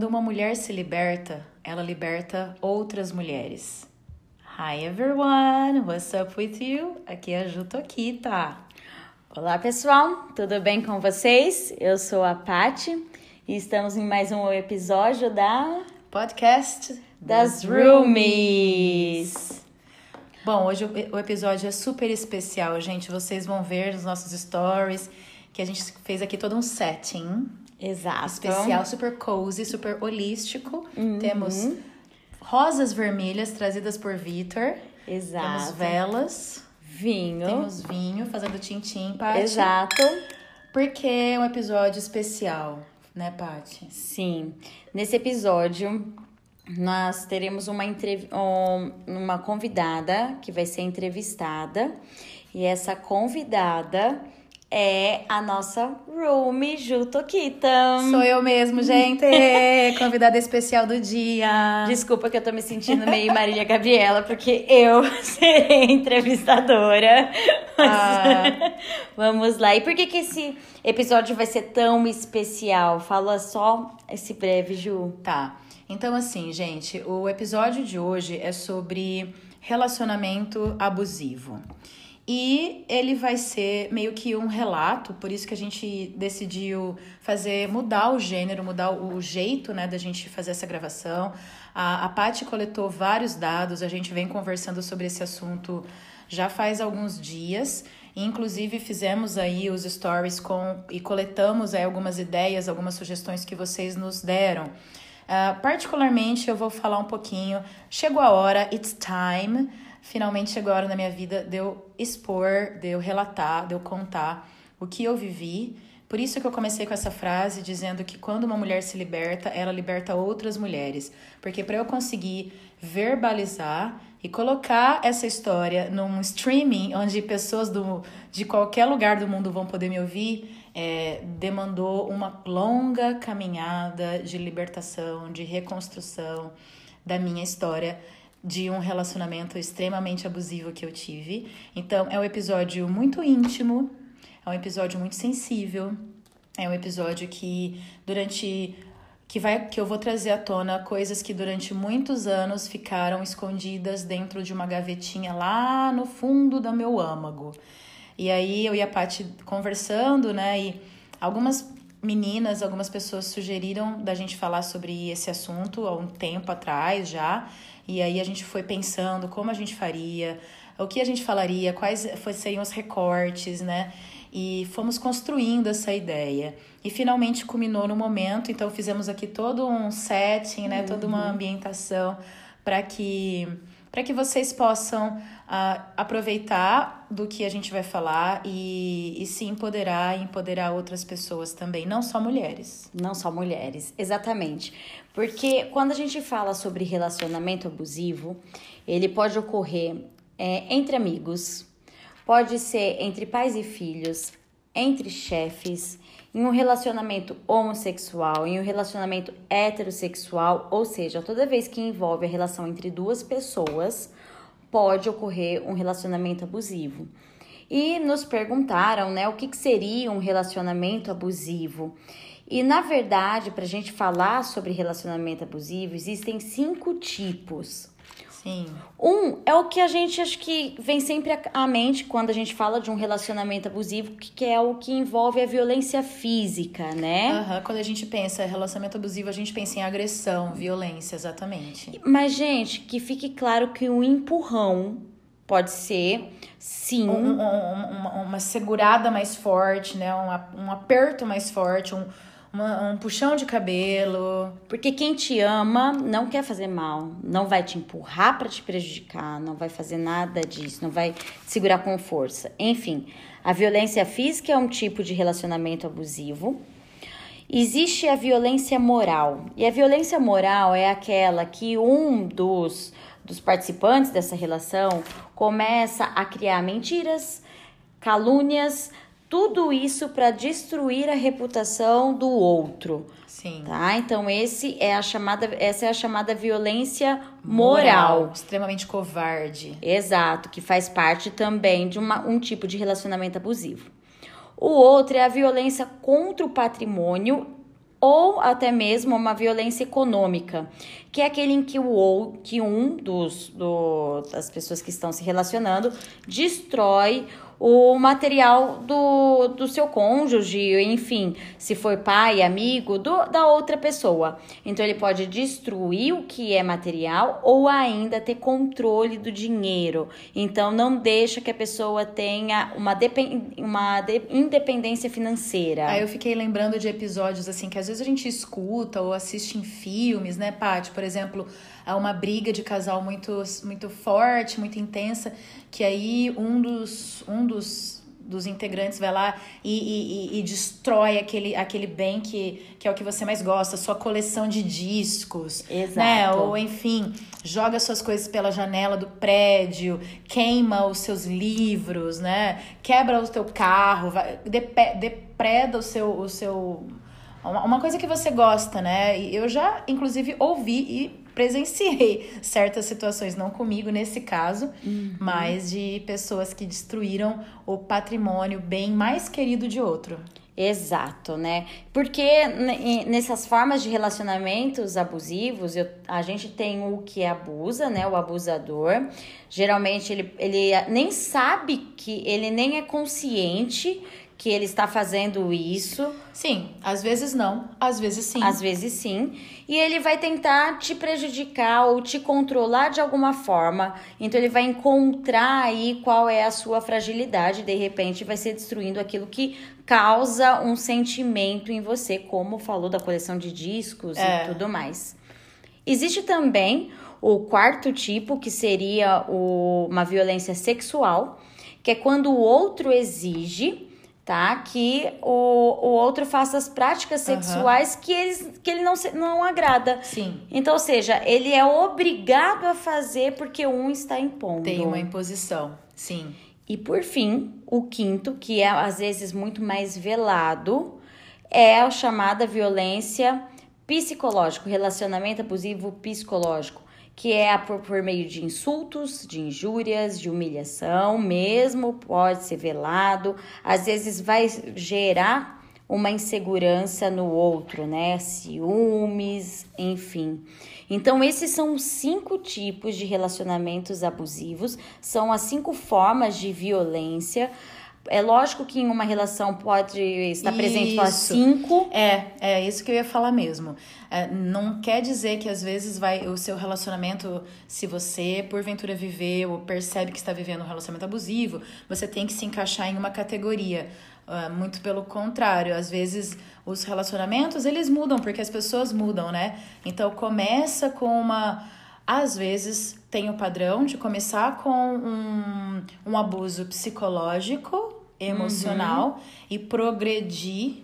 Quando uma mulher se liberta, ela liberta outras mulheres. Hi everyone, what's up with you? Aqui é a Ju Tokita. Olá pessoal, tudo bem com vocês? Eu sou a Pati e estamos em mais um episódio da podcast das Roomies. Bom, hoje o episódio é super especial, gente. Vocês vão ver nos nossos stories que a gente fez aqui todo um setting. Exato. Especial, super cozy, super holístico. Uhum. Temos rosas vermelhas trazidas por Vitor. Exato. Temos velas. Vinho. Temos vinho, fazendo tintim, Paty. Exato. Porque é um episódio especial, né, Paty? Sim. Nesse episódio, nós teremos uma, entrev... uma convidada que vai ser entrevistada. E essa convidada é a nossa Rumi Jutokita. Sou eu mesmo, gente! Convidada especial do dia. Desculpa que eu tô me sentindo meio Marília Gabriela, porque eu serei entrevistadora. Ah. Vamos lá. E por que, que esse episódio vai ser tão especial? Fala só esse breve, Ju. Tá. Então, assim, gente, o episódio de hoje é sobre relacionamento abusivo. E ele vai ser meio que um relato, por isso que a gente decidiu fazer, mudar o gênero, mudar o jeito, né, da gente fazer essa gravação. A, a Paty coletou vários dados, a gente vem conversando sobre esse assunto já faz alguns dias. Inclusive fizemos aí os stories com e coletamos aí algumas ideias, algumas sugestões que vocês nos deram. Uh, particularmente eu vou falar um pouquinho. Chegou a hora, it's time finalmente chegou a hora na minha vida de eu expor, de eu relatar, de eu contar o que eu vivi. Por isso que eu comecei com essa frase dizendo que quando uma mulher se liberta, ela liberta outras mulheres. Porque para eu conseguir verbalizar e colocar essa história num streaming onde pessoas do, de qualquer lugar do mundo vão poder me ouvir, é, demandou uma longa caminhada de libertação, de reconstrução da minha história de um relacionamento extremamente abusivo que eu tive. Então, é um episódio muito íntimo, é um episódio muito sensível, é um episódio que durante que vai que eu vou trazer à tona coisas que durante muitos anos ficaram escondidas dentro de uma gavetinha lá no fundo do meu âmago. E aí eu e a Paty conversando, né, e algumas meninas, algumas pessoas sugeriram da gente falar sobre esse assunto há um tempo atrás já. E aí a gente foi pensando como a gente faria, o que a gente falaria, quais seriam os recortes, né? E fomos construindo essa ideia. E finalmente culminou no momento, então fizemos aqui todo um setting, né? Uhum. Toda uma uhum. ambientação para que para que vocês possam uh, aproveitar do que a gente vai falar e, e se empoderar e empoderar outras pessoas também, não só mulheres. Não só mulheres, exatamente. Porque quando a gente fala sobre relacionamento abusivo, ele pode ocorrer é, entre amigos, pode ser entre pais e filhos, entre chefes, em um relacionamento homossexual, em um relacionamento heterossexual, ou seja, toda vez que envolve a relação entre duas pessoas, pode ocorrer um relacionamento abusivo. E nos perguntaram, né, o que, que seria um relacionamento abusivo? E na verdade, para a gente falar sobre relacionamento abusivo, existem cinco tipos. Sim. Um é o que a gente acho que vem sempre à mente quando a gente fala de um relacionamento abusivo, que é o que envolve a violência física, né? Uhum. Quando a gente pensa em relacionamento abusivo, a gente pensa em agressão, violência, exatamente. Mas, gente, que fique claro que um empurrão pode ser, sim. Um, um, uma, uma segurada mais forte, né? Um, um aperto mais forte, um uma, um puxão de cabelo. Porque quem te ama não quer fazer mal, não vai te empurrar para te prejudicar, não vai fazer nada disso, não vai segurar com força. Enfim, a violência física é um tipo de relacionamento abusivo. Existe a violência moral. E a violência moral é aquela que um dos, dos participantes dessa relação começa a criar mentiras, calúnias, tudo isso para destruir a reputação do outro. Sim. Tá? Então esse é a chamada, essa é a chamada violência moral. moral. Extremamente covarde. Exato, que faz parte também de uma, um tipo de relacionamento abusivo. O outro é a violência contra o patrimônio ou até mesmo uma violência econômica, que é aquele em que o ou que um dos do, das pessoas que estão se relacionando destrói o material do, do seu cônjuge, enfim, se for pai, amigo, do, da outra pessoa. Então ele pode destruir o que é material ou ainda ter controle do dinheiro. Então não deixa que a pessoa tenha uma, uma independência financeira. Aí eu fiquei lembrando de episódios assim que às vezes a gente escuta ou assiste em filmes, né, Paty? Por exemplo, há uma briga de casal muito, muito forte, muito intensa, que aí um dos, um dos, dos integrantes vai lá e, e, e, destrói aquele, aquele bem que, que é o que você mais gosta, sua coleção de discos. Né? Exato. Né? Ou, enfim, joga suas coisas pela janela do prédio, queima os seus livros, né? Quebra o teu carro, vai, depreda o seu, o seu uma coisa que você gosta, né? Eu já, inclusive, ouvi e presenciei certas situações, não comigo nesse caso, uhum. mas de pessoas que destruíram o patrimônio bem mais querido de outro. Exato, né? Porque nessas formas de relacionamentos abusivos, eu, a gente tem o que abusa, né? O abusador. Geralmente ele, ele nem sabe que ele nem é consciente que ele está fazendo isso. Sim, às vezes não, às vezes sim. Às vezes sim. E ele vai tentar te prejudicar ou te controlar de alguma forma. Então ele vai encontrar aí qual é a sua fragilidade, de repente vai ser destruindo aquilo que causa um sentimento em você, como falou da coleção de discos é. e tudo mais. Existe também o quarto tipo, que seria o, uma violência sexual, que é quando o outro exige tá? Que o, o outro faça as práticas sexuais uhum. que, eles, que ele não, não agrada. Sim. Então, ou seja, ele é obrigado a fazer porque um está impondo. Tem uma imposição, sim. E por fim, o quinto, que é às vezes muito mais velado, é a chamada violência psicológica, relacionamento abusivo psicológico que é por, por meio de insultos, de injúrias, de humilhação, mesmo pode ser velado, às vezes vai gerar uma insegurança no outro, né? Ciúmes, enfim. Então, esses são cinco tipos de relacionamentos abusivos, são as cinco formas de violência é lógico que em uma relação pode estar presente só cinco. É, é isso que eu ia falar mesmo. É, não quer dizer que às vezes vai o seu relacionamento, se você porventura viver ou percebe que está vivendo um relacionamento abusivo, você tem que se encaixar em uma categoria. Uh, muito pelo contrário, às vezes os relacionamentos eles mudam porque as pessoas mudam, né? Então começa com uma às vezes tem o padrão de começar com um, um abuso psicológico, emocional uhum. e progredir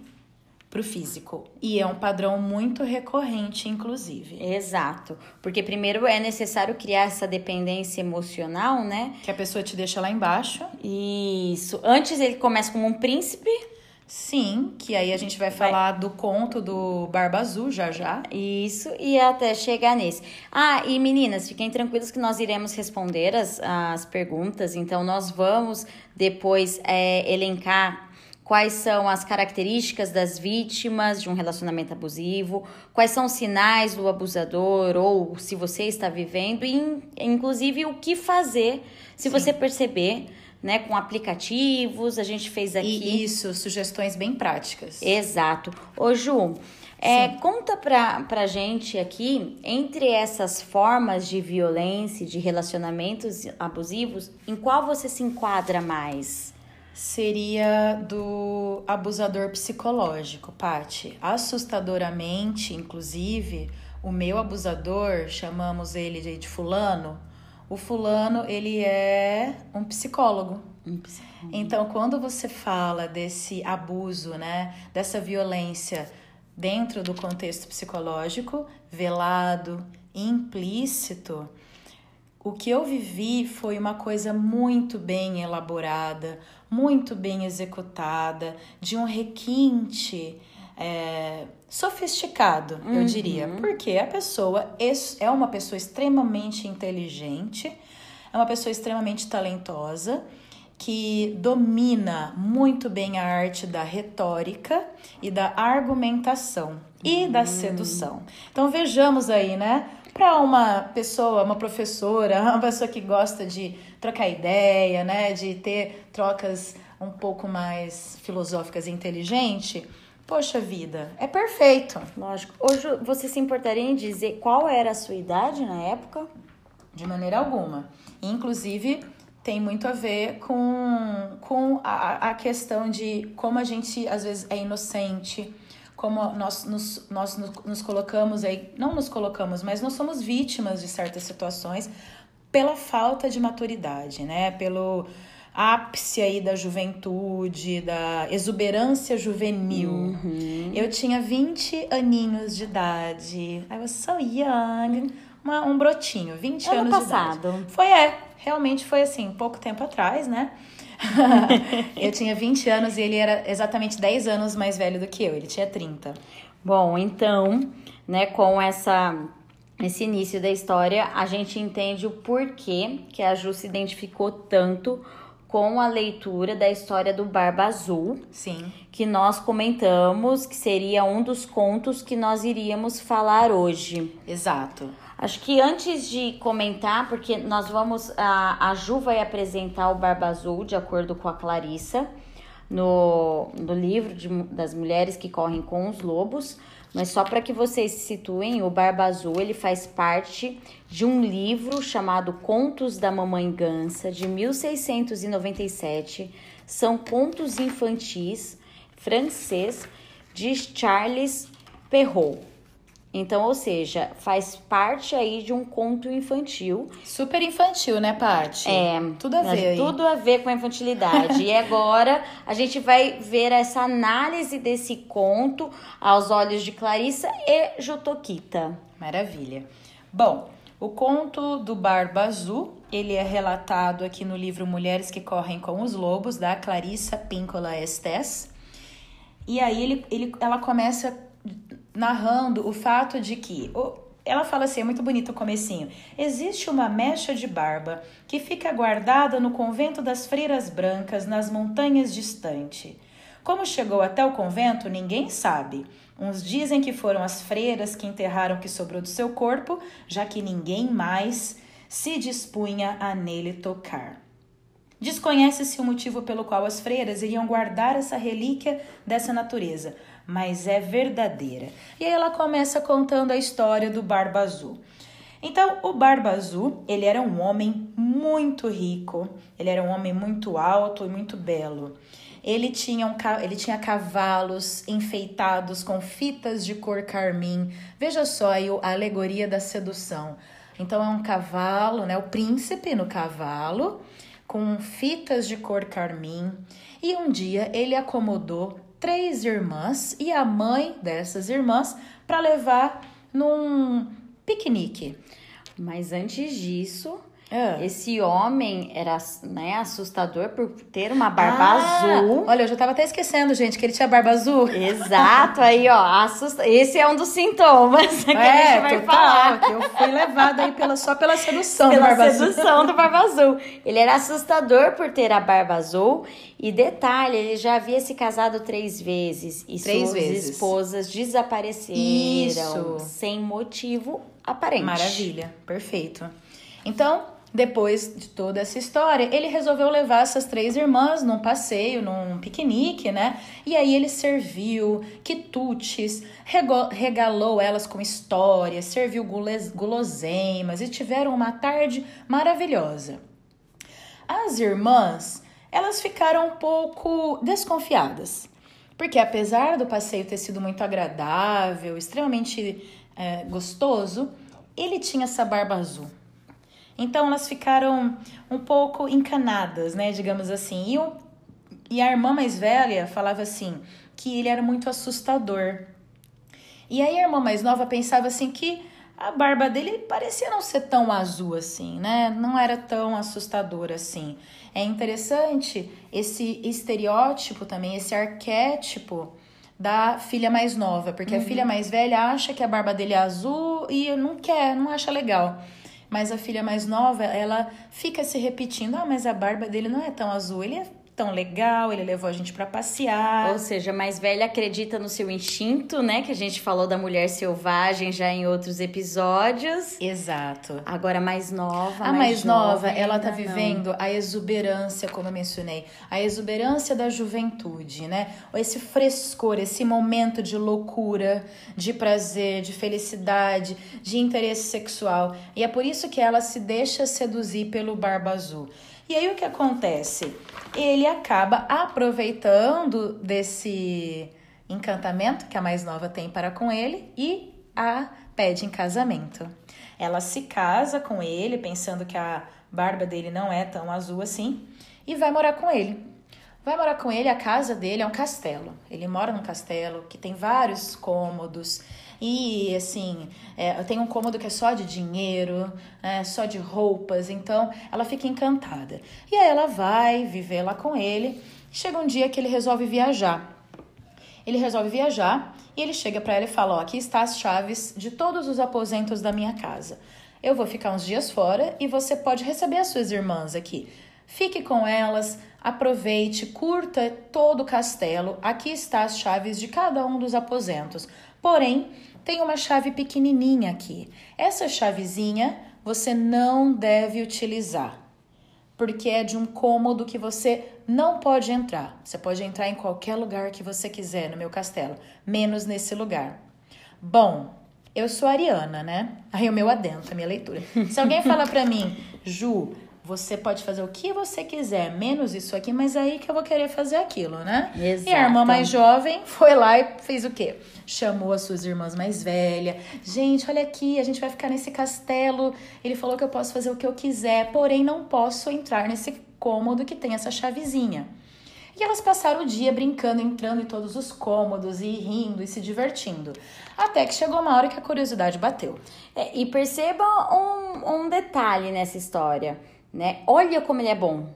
para o físico. E é um padrão muito recorrente, inclusive. Exato. Porque primeiro é necessário criar essa dependência emocional, né? Que a pessoa te deixa lá embaixo. Isso. Antes ele começa como um príncipe. Sim, que aí a gente vai falar vai. do conto do Barba Azul já já. Isso, e até chegar nesse. Ah, e meninas, fiquem tranquilas que nós iremos responder as, as perguntas, então nós vamos depois é, elencar quais são as características das vítimas de um relacionamento abusivo, quais são os sinais do abusador ou se você está vivendo, e inclusive o que fazer se Sim. você perceber né, com aplicativos, a gente fez aqui. E isso, sugestões bem práticas. Exato. Ô Ju, é, conta pra, pra gente aqui, entre essas formas de violência, de relacionamentos abusivos, em qual você se enquadra mais? Seria do abusador psicológico, Pati. Assustadoramente, inclusive, o meu abusador, chamamos ele de, de fulano, o fulano, ele é um psicólogo. Um psicólogo. Então, quando você fala desse abuso, né, dessa violência dentro do contexto psicológico, velado, implícito, o que eu vivi foi uma coisa muito bem elaborada, muito bem executada, de um requinte é, sofisticado, uhum. eu diria. Porque a pessoa é uma pessoa extremamente inteligente, é uma pessoa extremamente talentosa, que domina muito bem a arte da retórica e da argumentação. e da sedução. Então vejamos aí, né? Para uma pessoa, uma professora, uma pessoa que gosta de trocar ideia, né? De ter trocas um pouco mais filosóficas e inteligentes. Poxa vida, é perfeito. Lógico. Hoje você se importaria em dizer qual era a sua idade na época? De maneira alguma. Inclusive, tem muito a ver com, com a, a questão de como a gente às vezes é inocente, como nós nos, nós nos colocamos aí, não nos colocamos, mas nós somos vítimas de certas situações pela falta de maturidade, né? Pelo ápice aí da juventude, da exuberância juvenil. Uhum. Eu tinha 20 aninhos de idade. I was so young. Uma, um brotinho, 20 ano anos passado. de idade. Foi, é. Realmente foi assim, pouco tempo atrás, né? eu tinha 20 anos e ele era exatamente 10 anos mais velho do que eu. Ele tinha 30. Bom, então, né, com essa esse início da história, a gente entende o porquê que a Ju se identificou tanto com a leitura da história do Barba Azul. Sim. Que nós comentamos que seria um dos contos que nós iríamos falar hoje. Exato. Acho que antes de comentar, porque nós vamos. A, a Ju vai apresentar o Barba Azul, de acordo com a Clarissa, no, no livro de, das mulheres que correm com os lobos. Mas só para que vocês se situem, o Barba Azul ele faz parte de um livro chamado Contos da Mamãe Gansa, de 1697. São contos infantis francês de Charles Perrault. Então, ou seja, faz parte aí de um conto infantil. Super infantil, né, Paty? É. Tudo a ver. Aí. Tudo a ver com a infantilidade. e agora a gente vai ver essa análise desse conto aos olhos de Clarissa e Jotoquita. Maravilha. Bom, o conto do Barba Azul, ele é relatado aqui no livro Mulheres que Correm com os Lobos, da Clarissa Píncola Estes. E aí ele, ele, ela começa narrando o fato de que ela fala assim, é muito bonito o comecinho. Existe uma mecha de barba que fica guardada no convento das Freiras Brancas, nas montanhas distante. Como chegou até o convento, ninguém sabe. Uns dizem que foram as freiras que enterraram o que sobrou do seu corpo, já que ninguém mais se dispunha a nele tocar. Desconhece-se o motivo pelo qual as freiras iriam guardar essa relíquia dessa natureza, mas é verdadeira. E aí ela começa contando a história do Barba Azul. Então, o Barba Azul, ele era um homem muito rico, ele era um homem muito alto e muito belo. Ele tinha, um, ele tinha cavalos enfeitados com fitas de cor carmim. Veja só aí a alegoria da sedução. Então, é um cavalo, né? O príncipe no cavalo, com fitas de cor carmim. E um dia ele acomodou três irmãs e a mãe dessas irmãs para levar num piquenique. Mas antes disso, é. Esse homem era né, assustador por ter uma barba ah, azul. Olha, eu já tava até esquecendo, gente, que ele tinha barba azul. Exato, aí, ó, assusta... esse é um dos sintomas que é, a gente vai total, falar. Que eu fui levada aí pela, só pela sedução pela do barba sedução azul. do barba azul. Ele era assustador por ter a barba azul. E detalhe, ele já havia se casado três vezes. E três suas vezes. esposas desapareceram Isso. sem motivo aparente. Maravilha, perfeito. Então, depois de toda essa história, ele resolveu levar essas três irmãs num passeio, num piquenique, né? E aí ele serviu quitutes, regalou elas com histórias, serviu guloseimas e tiveram uma tarde maravilhosa. As irmãs, elas ficaram um pouco desconfiadas, porque apesar do passeio ter sido muito agradável, extremamente é, gostoso, ele tinha essa barba azul. Então elas ficaram um pouco encanadas, né, digamos assim. E, o, e a irmã mais velha falava assim que ele era muito assustador. E aí a irmã mais nova pensava assim que a barba dele parecia não ser tão azul assim, né? Não era tão assustador assim. É interessante esse estereótipo também, esse arquétipo da filha mais nova, porque uhum. a filha mais velha acha que a barba dele é azul e não quer, não acha legal. Mas a filha mais nova, ela fica se repetindo: ah, mas a barba dele não é tão azul, ele é tão legal, ele levou a gente para passear. Ou seja, mais velha acredita no seu instinto, né? Que a gente falou da mulher selvagem já em outros episódios. Exato. Agora mais nova. A mais, mais nova, ela tá não. vivendo a exuberância, como eu mencionei, a exuberância da juventude, né? Esse frescor, esse momento de loucura, de prazer, de felicidade, de interesse sexual. E é por isso que ela se deixa seduzir pelo Barba Azul. E aí o que acontece? Ele acaba aproveitando desse encantamento que a mais nova tem para com ele e a pede em casamento. Ela se casa com ele, pensando que a barba dele não é tão azul assim, e vai morar com ele. Vai morar com ele, a casa dele é um castelo. Ele mora num castelo que tem vários cômodos. E assim, é, tem um cômodo que é só de dinheiro, é, só de roupas, então ela fica encantada. E aí ela vai viver lá com ele. Chega um dia que ele resolve viajar. Ele resolve viajar e ele chega para ela e fala: Ó, aqui está as chaves de todos os aposentos da minha casa. Eu vou ficar uns dias fora e você pode receber as suas irmãs aqui. Fique com elas, aproveite, curta todo o castelo. Aqui está as chaves de cada um dos aposentos. Porém, tem uma chave pequenininha aqui. Essa chavezinha você não deve utilizar, porque é de um cômodo que você não pode entrar. Você pode entrar em qualquer lugar que você quiser no meu castelo, menos nesse lugar. Bom, eu sou ariana, né? Aí o meu adentro, a minha leitura. Se alguém fala para mim, Ju, você pode fazer o que você quiser, menos isso aqui, mas aí que eu vou querer fazer aquilo, né? Exato. E a irmã mais jovem foi lá e fez o quê? Chamou as suas irmãs mais velhas. Gente, olha aqui, a gente vai ficar nesse castelo. Ele falou que eu posso fazer o que eu quiser, porém não posso entrar nesse cômodo que tem essa chavezinha. E elas passaram o dia brincando, entrando em todos os cômodos e rindo e se divertindo. Até que chegou uma hora que a curiosidade bateu. É, e perceba um, um detalhe nessa história né? Olha como ele é bom.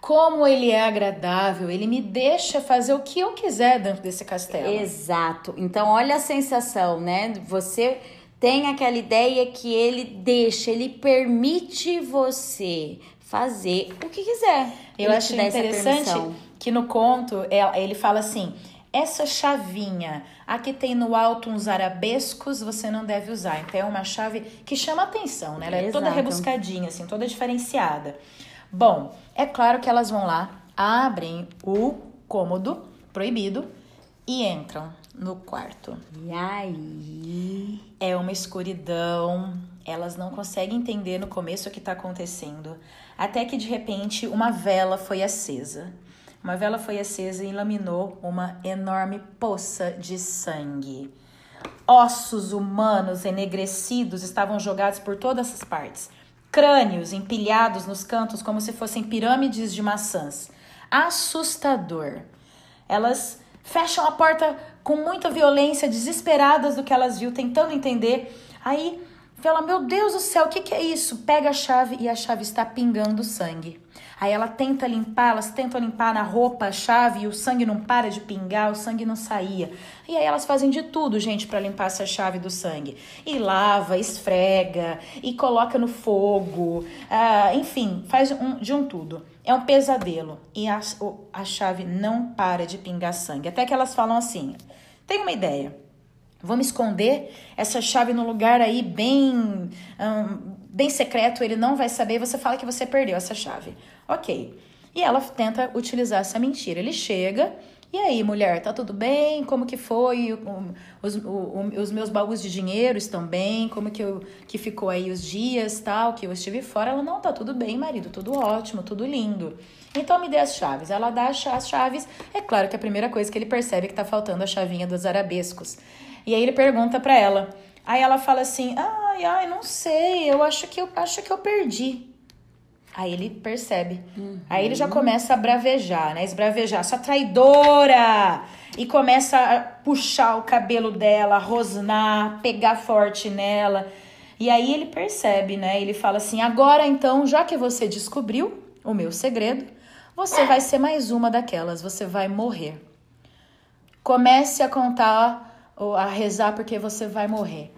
Como ele é agradável, ele me deixa fazer o que eu quiser dentro desse castelo. Exato. Então, olha a sensação, né? Você tem aquela ideia que ele deixa, ele permite você fazer o que quiser. Eu ele acho interessante que no conto é, ele fala assim: essa chavinha, aqui tem no alto uns arabescos, você não deve usar. Então é uma chave que chama atenção, né? Ela é Exato. toda rebuscadinha, assim, toda diferenciada. Bom, é claro que elas vão lá, abrem o cômodo proibido e entram no quarto. E aí? É uma escuridão, elas não conseguem entender no começo o que está acontecendo. Até que de repente uma vela foi acesa. Uma vela foi acesa e ilaminou uma enorme poça de sangue. Ossos humanos enegrecidos estavam jogados por todas as partes. Crânios empilhados nos cantos como se fossem pirâmides de maçãs. Assustador. Elas fecham a porta com muita violência, desesperadas do que elas viu, tentando entender. Aí fala: Meu Deus do céu, o que, que é isso? Pega a chave e a chave está pingando sangue. Aí ela tenta limpar, elas tentam limpar na roupa a chave e o sangue não para de pingar, o sangue não saía. E aí elas fazem de tudo, gente, para limpar essa chave do sangue. E lava, esfrega, e coloca no fogo, ah, enfim, faz um, de um tudo. É um pesadelo. E a, a chave não para de pingar sangue. Até que elas falam assim: tem uma ideia. Vamos esconder essa chave no lugar aí bem, bem secreto, ele não vai saber, você fala que você perdeu essa chave. Ok. E ela tenta utilizar essa mentira. Ele chega, e aí, mulher, tá tudo bem? Como que foi? Os, os meus baús de dinheiro estão bem? Como que, eu, que ficou aí os dias, tal, que eu estive fora? Ela, não, tá tudo bem, marido, tudo ótimo, tudo lindo. Então me dê as chaves. Ela dá as chaves. É claro que a primeira coisa que ele percebe é que tá faltando a chavinha dos arabescos. E aí ele pergunta para ela. Aí ela fala assim: "Ai, ai, não sei, eu acho que eu acho que eu perdi". Aí ele percebe. Uhum. Aí ele já começa a bravejar, né? Esbravejar, sua traidora! E começa a puxar o cabelo dela, rosnar, pegar forte nela. E aí ele percebe, né? Ele fala assim: "Agora então, já que você descobriu o meu segredo, você vai ser mais uma daquelas, você vai morrer. Comece a contar ou a rezar porque você vai morrer.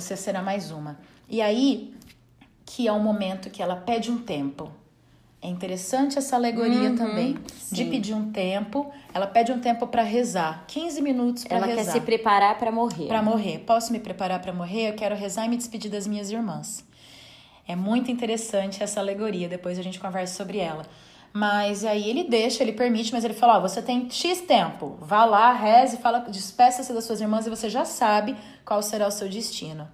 Você será mais uma. E aí que é o momento que ela pede um tempo. É interessante essa alegoria Uhum, também. De sim. pedir um tempo. Ela pede um tempo para rezar. 15 minutos para Ela rezar. quer se preparar para morrer. Para morrer. Posso me preparar para morrer? Eu quero rezar e me despedir das minhas irmãs. É muito interessante essa alegoria, depois a gente conversa sobre ela. Mas aí ele deixa, ele permite, mas ele fala: Ó, você tem X tempo, vá lá, reze, fala, despeça-se das suas irmãs e você já sabe qual será o seu destino.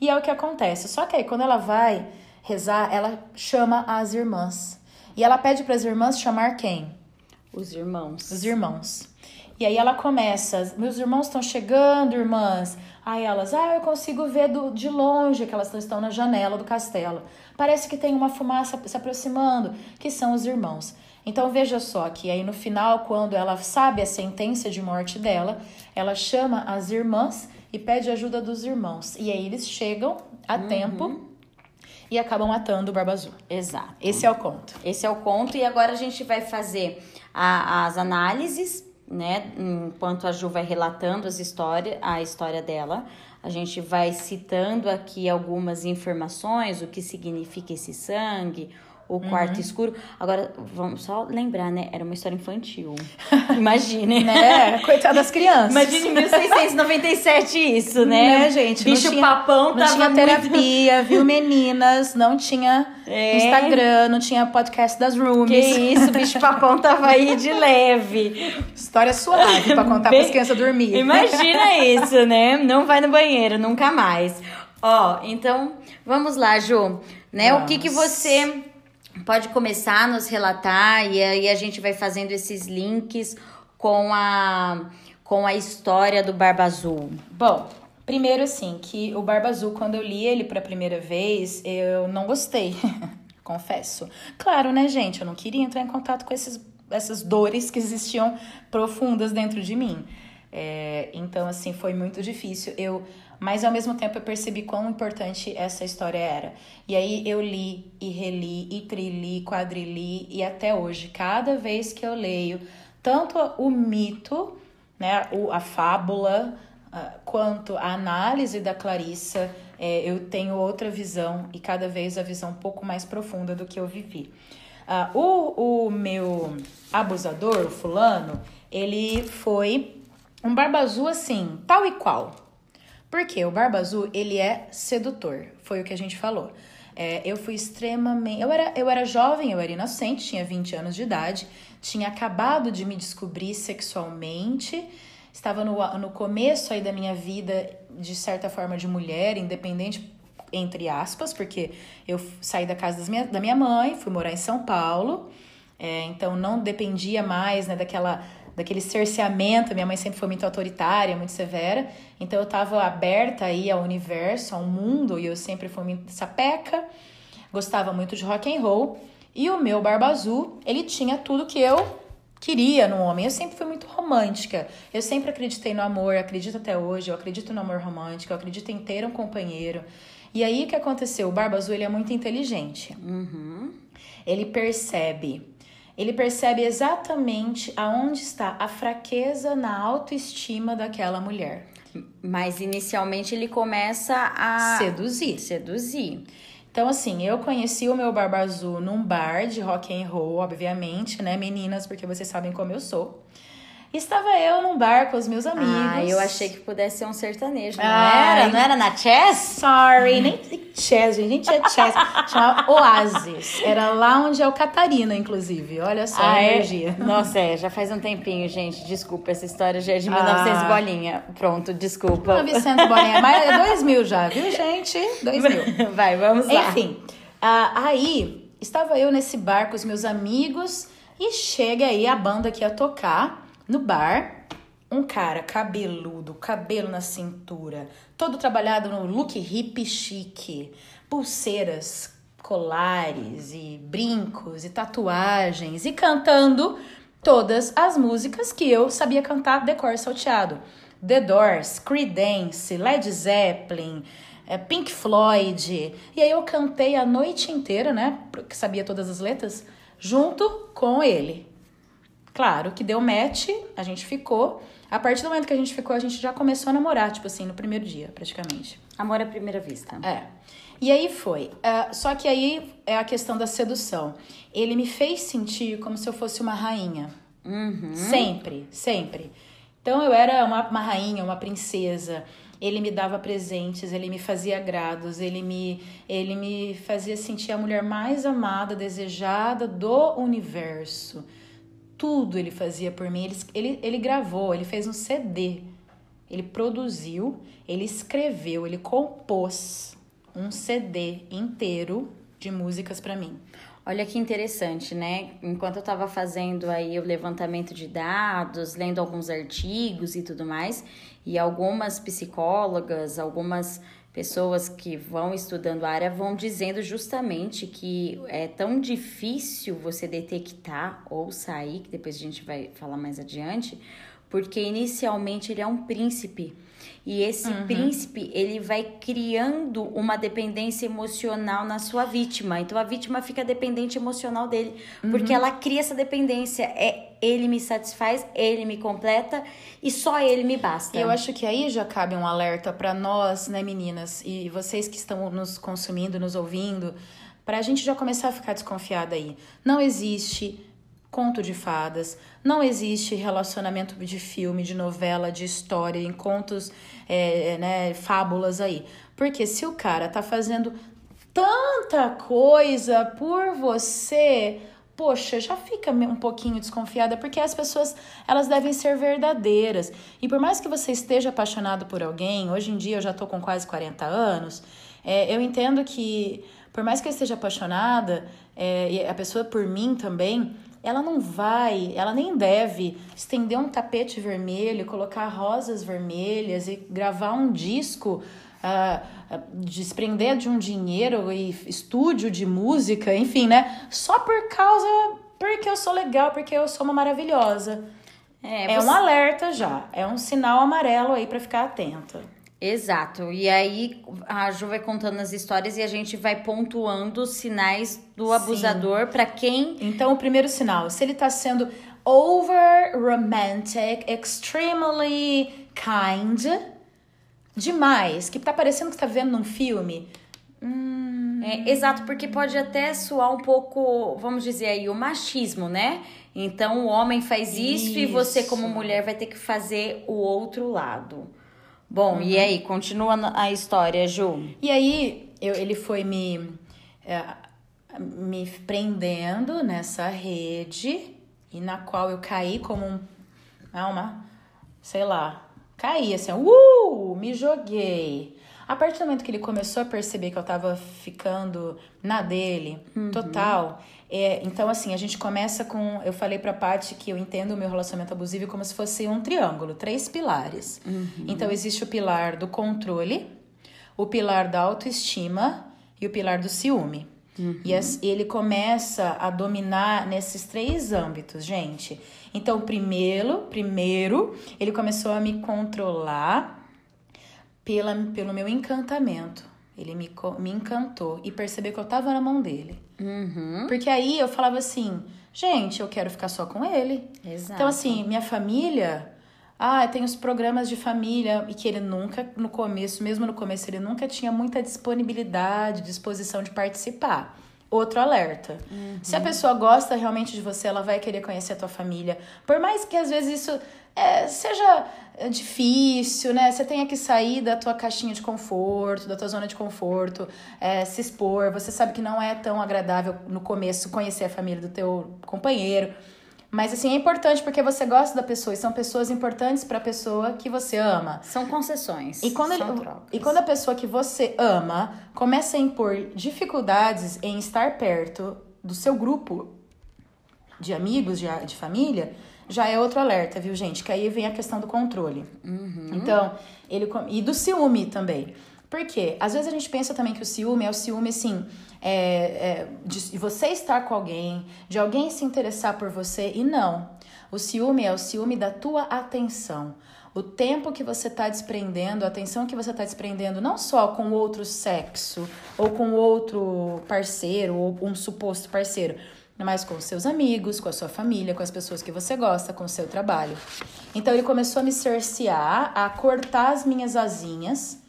E é o que acontece. Só que aí quando ela vai rezar, ela chama as irmãs. E ela pede para as irmãs chamar quem? Os irmãos. Os irmãos. E aí ela começa, meus irmãos estão chegando, irmãs. Aí elas, ah, eu consigo ver do, de longe que elas estão na janela do castelo. Parece que tem uma fumaça se aproximando, que são os irmãos. Então veja só que aí no final, quando ela sabe a sentença de morte dela, ela chama as irmãs e pede ajuda dos irmãos. E aí eles chegam a tempo e acabam matando o Barba Azul. Exato. Esse é o conto. Esse é o conto e agora a gente vai fazer a- as análises, né? Enquanto a Ju vai relatando as histórias, a história dela, a gente vai citando aqui algumas informações, o que significa esse sangue, o quarto escuro. Agora, vamos só lembrar, né? Era uma história infantil. Imagine. Né? Coitada das crianças. Imagine em 1697 isso, né? Né, gente? Bicho não tinha, papão não tava tinha muito- terapia, viu, meninas? Não tinha É. Instagram, não tinha podcast das Que roomies. isso, bicho papão tava aí de leve. História suave pra contar Bem- pras crianças dormir. Imagina isso, né? Não vai no banheiro, nunca mais. Ó, então, vamos lá, Ju. Né? O que que você pode começar a nos relatar e aí a gente vai fazendo esses links com a com a história do Barba Azul. Bom, primeiro assim, que o Barba Azul, quando eu li ele pra primeira vez, eu não gostei. Confesso. Claro, né, gente? Eu não queria entrar em contato com esses, essas dores que existiam profundas dentro de mim. É, então, assim, foi muito difícil. Eu, mas ao mesmo tempo eu percebi quão importante essa história era. E aí eu li e reli e trili, quadrili e até hoje, cada vez que eu leio tanto o mito, né, a fábula, ah, quanto a análise da Clarissa, é, eu tenho outra visão e cada vez a visão um pouco mais profunda do que eu vivi. Ah, o, o meu abusador, o fulano, ele foi um barba azul assim, tal e qual. Porque o Barba Azul, ele é sedutor, foi o que a gente falou. É, eu fui extremamente. Eu era, eu era jovem, eu era inocente, tinha 20 anos de idade, tinha acabado de me descobrir sexualmente, estava no, no começo aí da minha vida, de certa forma, de mulher, independente, entre aspas, porque eu saí da casa das minha, da minha mãe, fui morar em São Paulo, é, então não dependia mais né, daquela daquele cerceamento. Minha mãe sempre foi muito autoritária, muito severa. Então eu estava aberta aí ao universo, ao mundo, e eu sempre fui muito sapeca. Gostava muito de rock and roll. E o meu Barba Azul, ele tinha tudo que eu queria no homem. Eu sempre fui muito romântica. Eu sempre acreditei no amor, acredito até hoje. Eu acredito no amor romântico, eu acredito em ter um companheiro. E aí o que aconteceu? O Barba Azul ele é muito inteligente. Ele percebe ele percebe exatamente aonde está a fraqueza na autoestima daquela mulher. Mas inicialmente ele começa a Seduzir. seduzir. Então, assim, eu conheci o meu Barba Azul num bar de rock and roll, obviamente, né, meninas, porque vocês sabem como eu sou. Estava eu num bar com os meus amigos. Ah, eu achei que pudesse ser um sertanejo. Não Ai. era? Não era na Chess? Sorry, nem chess, gente, nem tinha chess. Chamava Oasis. Era lá onde é o Catarina, inclusive. Olha só a Ah, é? energia. Nossa, é, já faz um tempinho, gente. Desculpa, essa história já é de Ah. 1900 bolinha. Pronto, desculpa. 900 bolinha. Mas é 2000 já, viu, gente? 2000. Vai, vamos lá. Enfim, ah, aí estava eu nesse bar com os meus amigos e chega aí a banda que ia tocar no bar. Um cara cabeludo, cabelo na cintura, todo trabalhado no look hippie chique, pulseiras, colares e brincos e tatuagens e cantando todas as músicas que eu sabia cantar decor salteado. The Doors, Creedence, Led Zeppelin, é, Pink Floyd. E aí eu cantei a noite inteira, né? Porque sabia todas as letras, junto com ele. Claro que deu match, a gente ficou. A partir do momento que a gente ficou, a gente já começou a namorar, tipo assim, no primeiro dia, praticamente. Amor à primeira vista. É. E aí foi. Uh, só que aí é a questão da sedução. Ele me fez sentir como se eu fosse uma rainha. Uhum. Sempre, sempre. Então eu era uma, uma rainha, uma princesa. Ele me dava presentes, ele me fazia agrados, ele me, ele me fazia sentir a mulher mais amada, desejada do universo. Tudo ele fazia por mim. Ele, ele, ele gravou, ele fez um CD. Ele produziu, ele escreveu, ele compôs um CD inteiro de músicas para mim. Olha que interessante, né? Enquanto eu estava fazendo aí o levantamento de dados, lendo alguns artigos e tudo mais, e algumas psicólogas, algumas pessoas que vão estudando a área vão dizendo justamente que é tão difícil você detectar ou sair, que depois a gente vai falar mais adiante, porque inicialmente ele é um príncipe e esse uhum. príncipe, ele vai criando uma dependência emocional na sua vítima. Então a vítima fica dependente emocional dele, uhum. porque ela cria essa dependência. É ele me satisfaz, ele me completa e só ele me basta. Eu acho que aí já cabe um alerta para nós, né, meninas, e vocês que estão nos consumindo, nos ouvindo, para a gente já começar a ficar desconfiada aí. Não existe conto de fadas, não existe relacionamento de filme, de novela, de história, em contos, é, né, fábulas aí. Porque se o cara tá fazendo tanta coisa por você, poxa, já fica um pouquinho desconfiada, porque as pessoas, elas devem ser verdadeiras. E por mais que você esteja apaixonado por alguém, hoje em dia eu já tô com quase 40 anos, é, eu entendo que, por mais que eu esteja apaixonada, é, e a pessoa por mim também, ela não vai, ela nem deve estender um tapete vermelho, colocar rosas vermelhas e gravar um disco, uh, desprender de um dinheiro e estúdio de música, enfim, né? Só por causa, porque eu sou legal, porque eu sou uma maravilhosa. É, é você... um alerta já, é um sinal amarelo aí para ficar atenta. Exato. E aí a Ju vai contando as histórias e a gente vai pontuando os sinais do abusador para quem. Então, o primeiro sinal, se ele tá sendo over romantic, extremely kind, demais, que tá parecendo que tá vendo num filme. Hum... É, exato, porque pode até soar um pouco, vamos dizer aí, o machismo, né? Então o homem faz isso, isso. e você, como mulher, vai ter que fazer o outro lado. Bom, uhum. e aí, continua a história, Ju. E aí, eu, ele foi me, é, me prendendo nessa rede, e na qual eu caí como um, ah, uma, sei lá, caí assim, uh, me joguei. A partir do momento que ele começou a perceber que eu tava ficando na dele, uhum. total, é, então, assim, a gente começa com. Eu falei pra Paty que eu entendo o meu relacionamento abusivo como se fosse um triângulo, três pilares. Uhum. Então, existe o pilar do controle, o pilar da autoestima e o pilar do ciúme. Uhum. E as, ele começa a dominar nesses três âmbitos, gente. Então, primeiro, primeiro, ele começou a me controlar pela, pelo meu encantamento. Ele me, me encantou e percebeu que eu tava na mão dele. Uhum. Porque aí eu falava assim, gente, eu quero ficar só com ele. Exato. Então, assim, minha família. Ah, tem os programas de família e que ele nunca, no começo, mesmo no começo, ele nunca tinha muita disponibilidade, disposição de participar. Outro alerta. Uhum. Se a pessoa gosta realmente de você, ela vai querer conhecer a tua família. Por mais que às vezes isso é, seja é difícil, né? Você tenha que sair da tua caixinha de conforto, da tua zona de conforto, é, se expor. Você sabe que não é tão agradável no começo conhecer a família do teu companheiro. Mas assim, é importante porque você gosta da pessoa e são pessoas importantes para a pessoa que você ama. São concessões. E quando, são ele, e quando a pessoa que você ama começa a impor dificuldades em estar perto do seu grupo de amigos, de, de família, já é outro alerta, viu, gente? Que aí vem a questão do controle. Uhum. Então, ele. E do ciúme também. Por quê? Às vezes a gente pensa também que o ciúme é o ciúme, assim, é, é, de você estar com alguém, de alguém se interessar por você, e não. O ciúme é o ciúme da tua atenção. O tempo que você está desprendendo, a atenção que você está desprendendo, não só com outro sexo, ou com outro parceiro, ou um suposto parceiro, mas com seus amigos, com a sua família, com as pessoas que você gosta, com o seu trabalho. Então ele começou a me cercear, a cortar as minhas asinhas,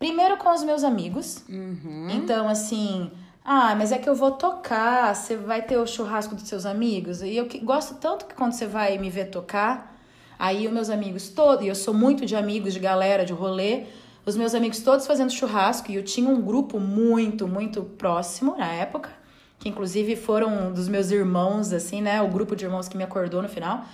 primeiro com os meus amigos. Uhum. Então, assim, ah, mas é que eu vou tocar, você vai ter o churrasco dos seus amigos. E eu que- gosto tanto que quando você vai me ver tocar, aí os meus amigos todos, e eu sou muito de amigos, de galera, de rolê, os meus amigos todos fazendo churrasco, e eu tinha um grupo muito, muito próximo na época, que inclusive foram dos meus irmãos, assim, né? O grupo de irmãos que me acordou no final.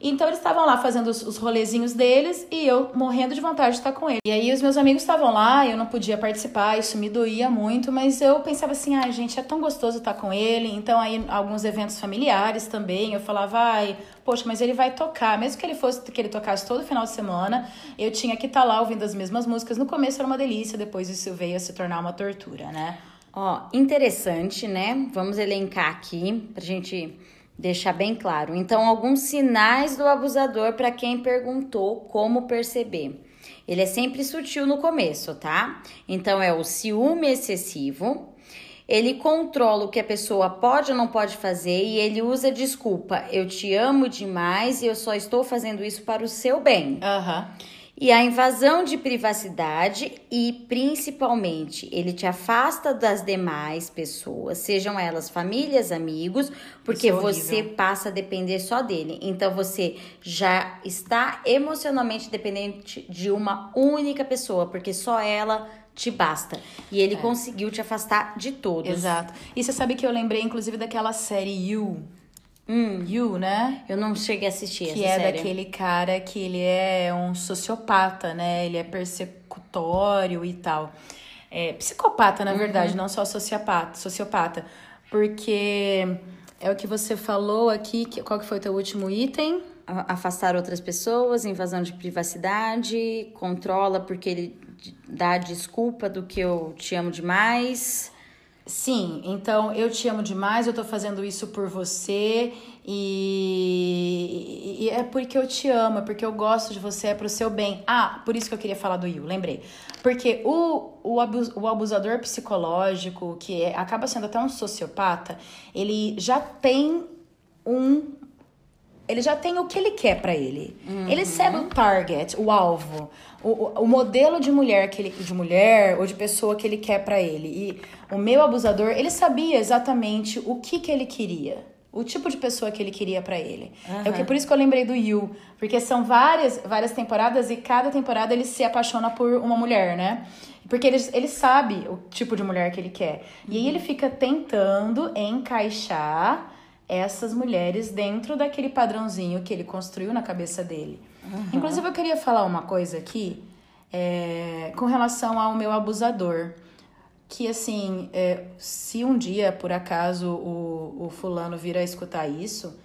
Então eles estavam lá fazendo os, os rolezinhos deles e eu morrendo de vontade de estar com eles. E aí os meus amigos estavam lá, eu não podia participar, isso me doía muito, mas eu pensava assim, ai gente, é tão gostoso estar com ele. Então aí alguns eventos familiares também, eu falava, ai, poxa, mas ele vai tocar, mesmo que ele fosse que ele tocasse todo final de semana, eu tinha que estar lá ouvindo as mesmas músicas. No começo era uma delícia, depois isso veio a se tornar uma tortura, né? Ó, interessante, né? Vamos elencar aqui pra gente deixar bem claro. Então, alguns sinais do abusador para quem perguntou como perceber. Ele é sempre sutil no começo, tá? Então, é o ciúme excessivo. Ele controla o que a pessoa pode ou não pode fazer e ele usa desculpa. Eu te amo demais e eu só estou fazendo isso para o seu bem. Aham. E a invasão de privacidade e principalmente ele te afasta das demais pessoas, sejam elas famílias, amigos, porque é você passa a depender só dele. Então você já está emocionalmente dependente de uma única pessoa, porque só ela te basta. E ele conseguiu te afastar de todos. É. Exato. E você sabe que eu lembrei, inclusive, daquela série You. Hum, You, né? eu não cheguei a assistir Que essa é série. daquele cara que ele é um sociopata, né? Ele é persecutório e tal. É psicopata, na verdade, não só sociopata, sociopata. Porque é o que você falou aqui, que, qual que foi o teu último item? Afastar outras pessoas, invasão de privacidade, controla porque ele dá desculpa do que eu te amo demais. Sim, então eu te amo demais, eu tô fazendo isso por você e, e é porque eu te amo, é porque eu gosto de você, é pro seu bem. Ah, por isso que eu queria falar do Yu, lembrei. Porque o, o, abus, o abusador psicológico, que é- acaba sendo até um sociopata, ele já tem um ele já tem o que ele quer pra ele. Ele sabe o target, o alvo, o, o, o modelo de mulher que ele, de mulher ou de pessoa que ele quer pra ele. E o meu abusador, ele sabia exatamente o que que ele queria. O tipo de pessoa que ele queria pra ele. É o que por isso que eu lembrei do Yu, porque são várias várias temporadas e cada temporada ele se apaixona por uma mulher, né? Porque ele, ele sabe o tipo de mulher que ele quer. E aí ele fica tentando encaixar essas mulheres dentro daquele padrãozinho que ele construiu na cabeça dele. Inclusive, eu queria falar uma coisa aqui é, com relação ao meu abusador. Que assim, é, se um dia, por acaso, o, o fulano vir a escutar isso,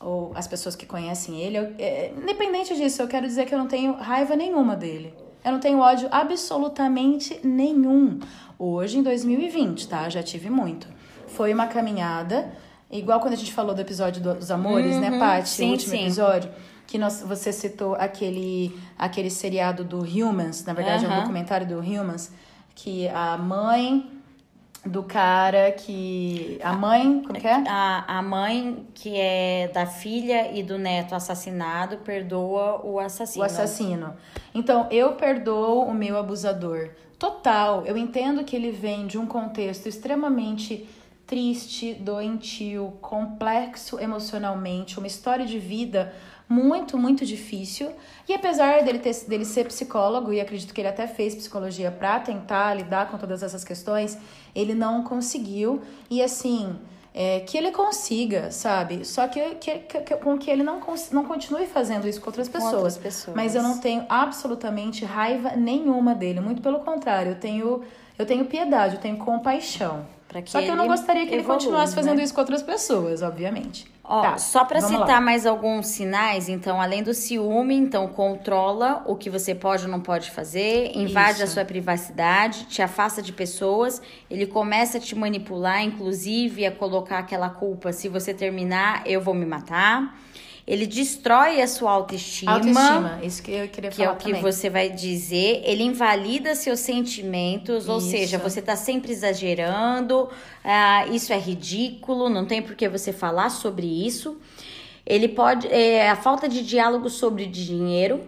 ou as pessoas que conhecem ele, eu- é, independente disso, eu quero dizer que eu não tenho raiva nenhuma dele. Eu não tenho ódio absolutamente nenhum. Hoje, em 2020, tá? Já tive muito. Foi uma caminhada, igual quando a gente falou do episódio dos amores, né, Paty? sim, o último sim. episódio. Que nós, você citou aquele, aquele seriado do Humans, na verdade, é um documentário do Humans, que a mãe do cara que. A mãe. Como que é? A, a mãe, que é da filha e do neto assassinado, perdoa o assassino. O assassino. Então, eu perdoo o meu abusador. Total. Eu entendo que ele vem de um contexto extremamente triste, doentio, complexo emocionalmente, uma história de vida muito, muito difícil. E apesar dele, ter, dele ser psicólogo, e acredito que ele até fez psicologia para tentar lidar com todas essas questões, ele não conseguiu. E assim, é, que ele consiga, sabe? Só que, que, que- com que ele não, cons- não continue fazendo isso com outras Com pessoas. outras pessoas. Mas eu não tenho absolutamente raiva nenhuma dele. Muito pelo contrário, eu tenho, eu tenho piedade, eu tenho compaixão. Só que eu não gostaria que ele continuasse fazendo né? isso com outras pessoas, obviamente. Ó, Tá, só pra vamos lá. citar mais alguns sinais, então, além do ciúme, então controla o que você pode ou não pode fazer, invade a Isso. sua privacidade, te afasta de pessoas, ele começa a te manipular, inclusive a colocar aquela culpa, se você terminar, eu vou me matar. Ele destrói a sua autoestima. Autoestima, isso que eu queria que falar é o que também. você vai dizer, ele invalida seus sentimentos, ou Isso. seja, você tá sempre exagerando, ah, isso é ridículo, não tem por que você falar sobre isso. Ele pode. É, a falta de diálogo sobre dinheiro,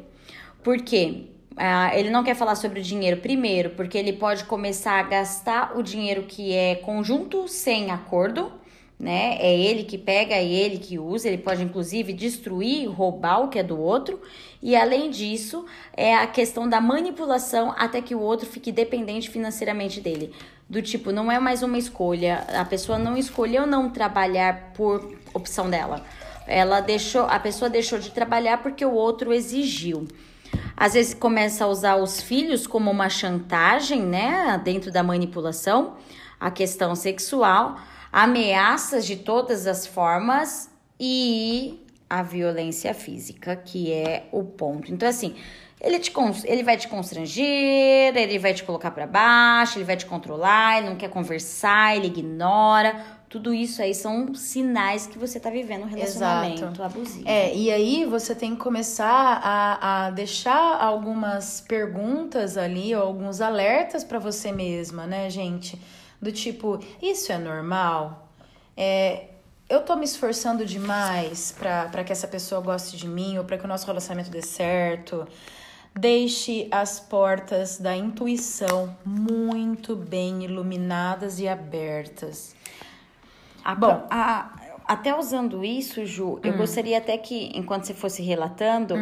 por quê? Ah, ele não quer falar sobre o dinheiro primeiro, porque ele pode começar a gastar o dinheiro que é conjunto sem acordo, né? É ele que pega, é ele que usa, ele pode inclusive destruir, roubar o que é do outro. E além disso, é a questão da manipulação até que o outro fique dependente financeiramente dele. Do tipo, não é mais uma escolha, a pessoa não escolheu não trabalhar por opção dela. Ela deixou, a pessoa deixou de trabalhar porque o outro exigiu. Às vezes começa a usar os filhos como uma chantagem, né? Dentro da manipulação, a questão sexual, ameaças de todas as formas e a violência física, que é o ponto. Então, assim, ele, te, ele vai te constranger, ele vai te colocar pra baixo, ele vai te controlar, ele não quer conversar, ele ignora. Tudo isso aí são sinais que você tá vivendo um relacionamento Exato. abusivo. É, e aí você tem que começar a, a deixar algumas perguntas ali, ou alguns alertas pra você mesma, né, gente? Do tipo, isso é normal? É, eu tô me esforçando demais pra que essa pessoa goste de mim, ou pra que o nosso relacionamento dê certo? Deixe as portas da intuição muito bem iluminadas e abertas. A- Bom. a- até usando isso, Ju, eu gostaria até que, enquanto você fosse relatando,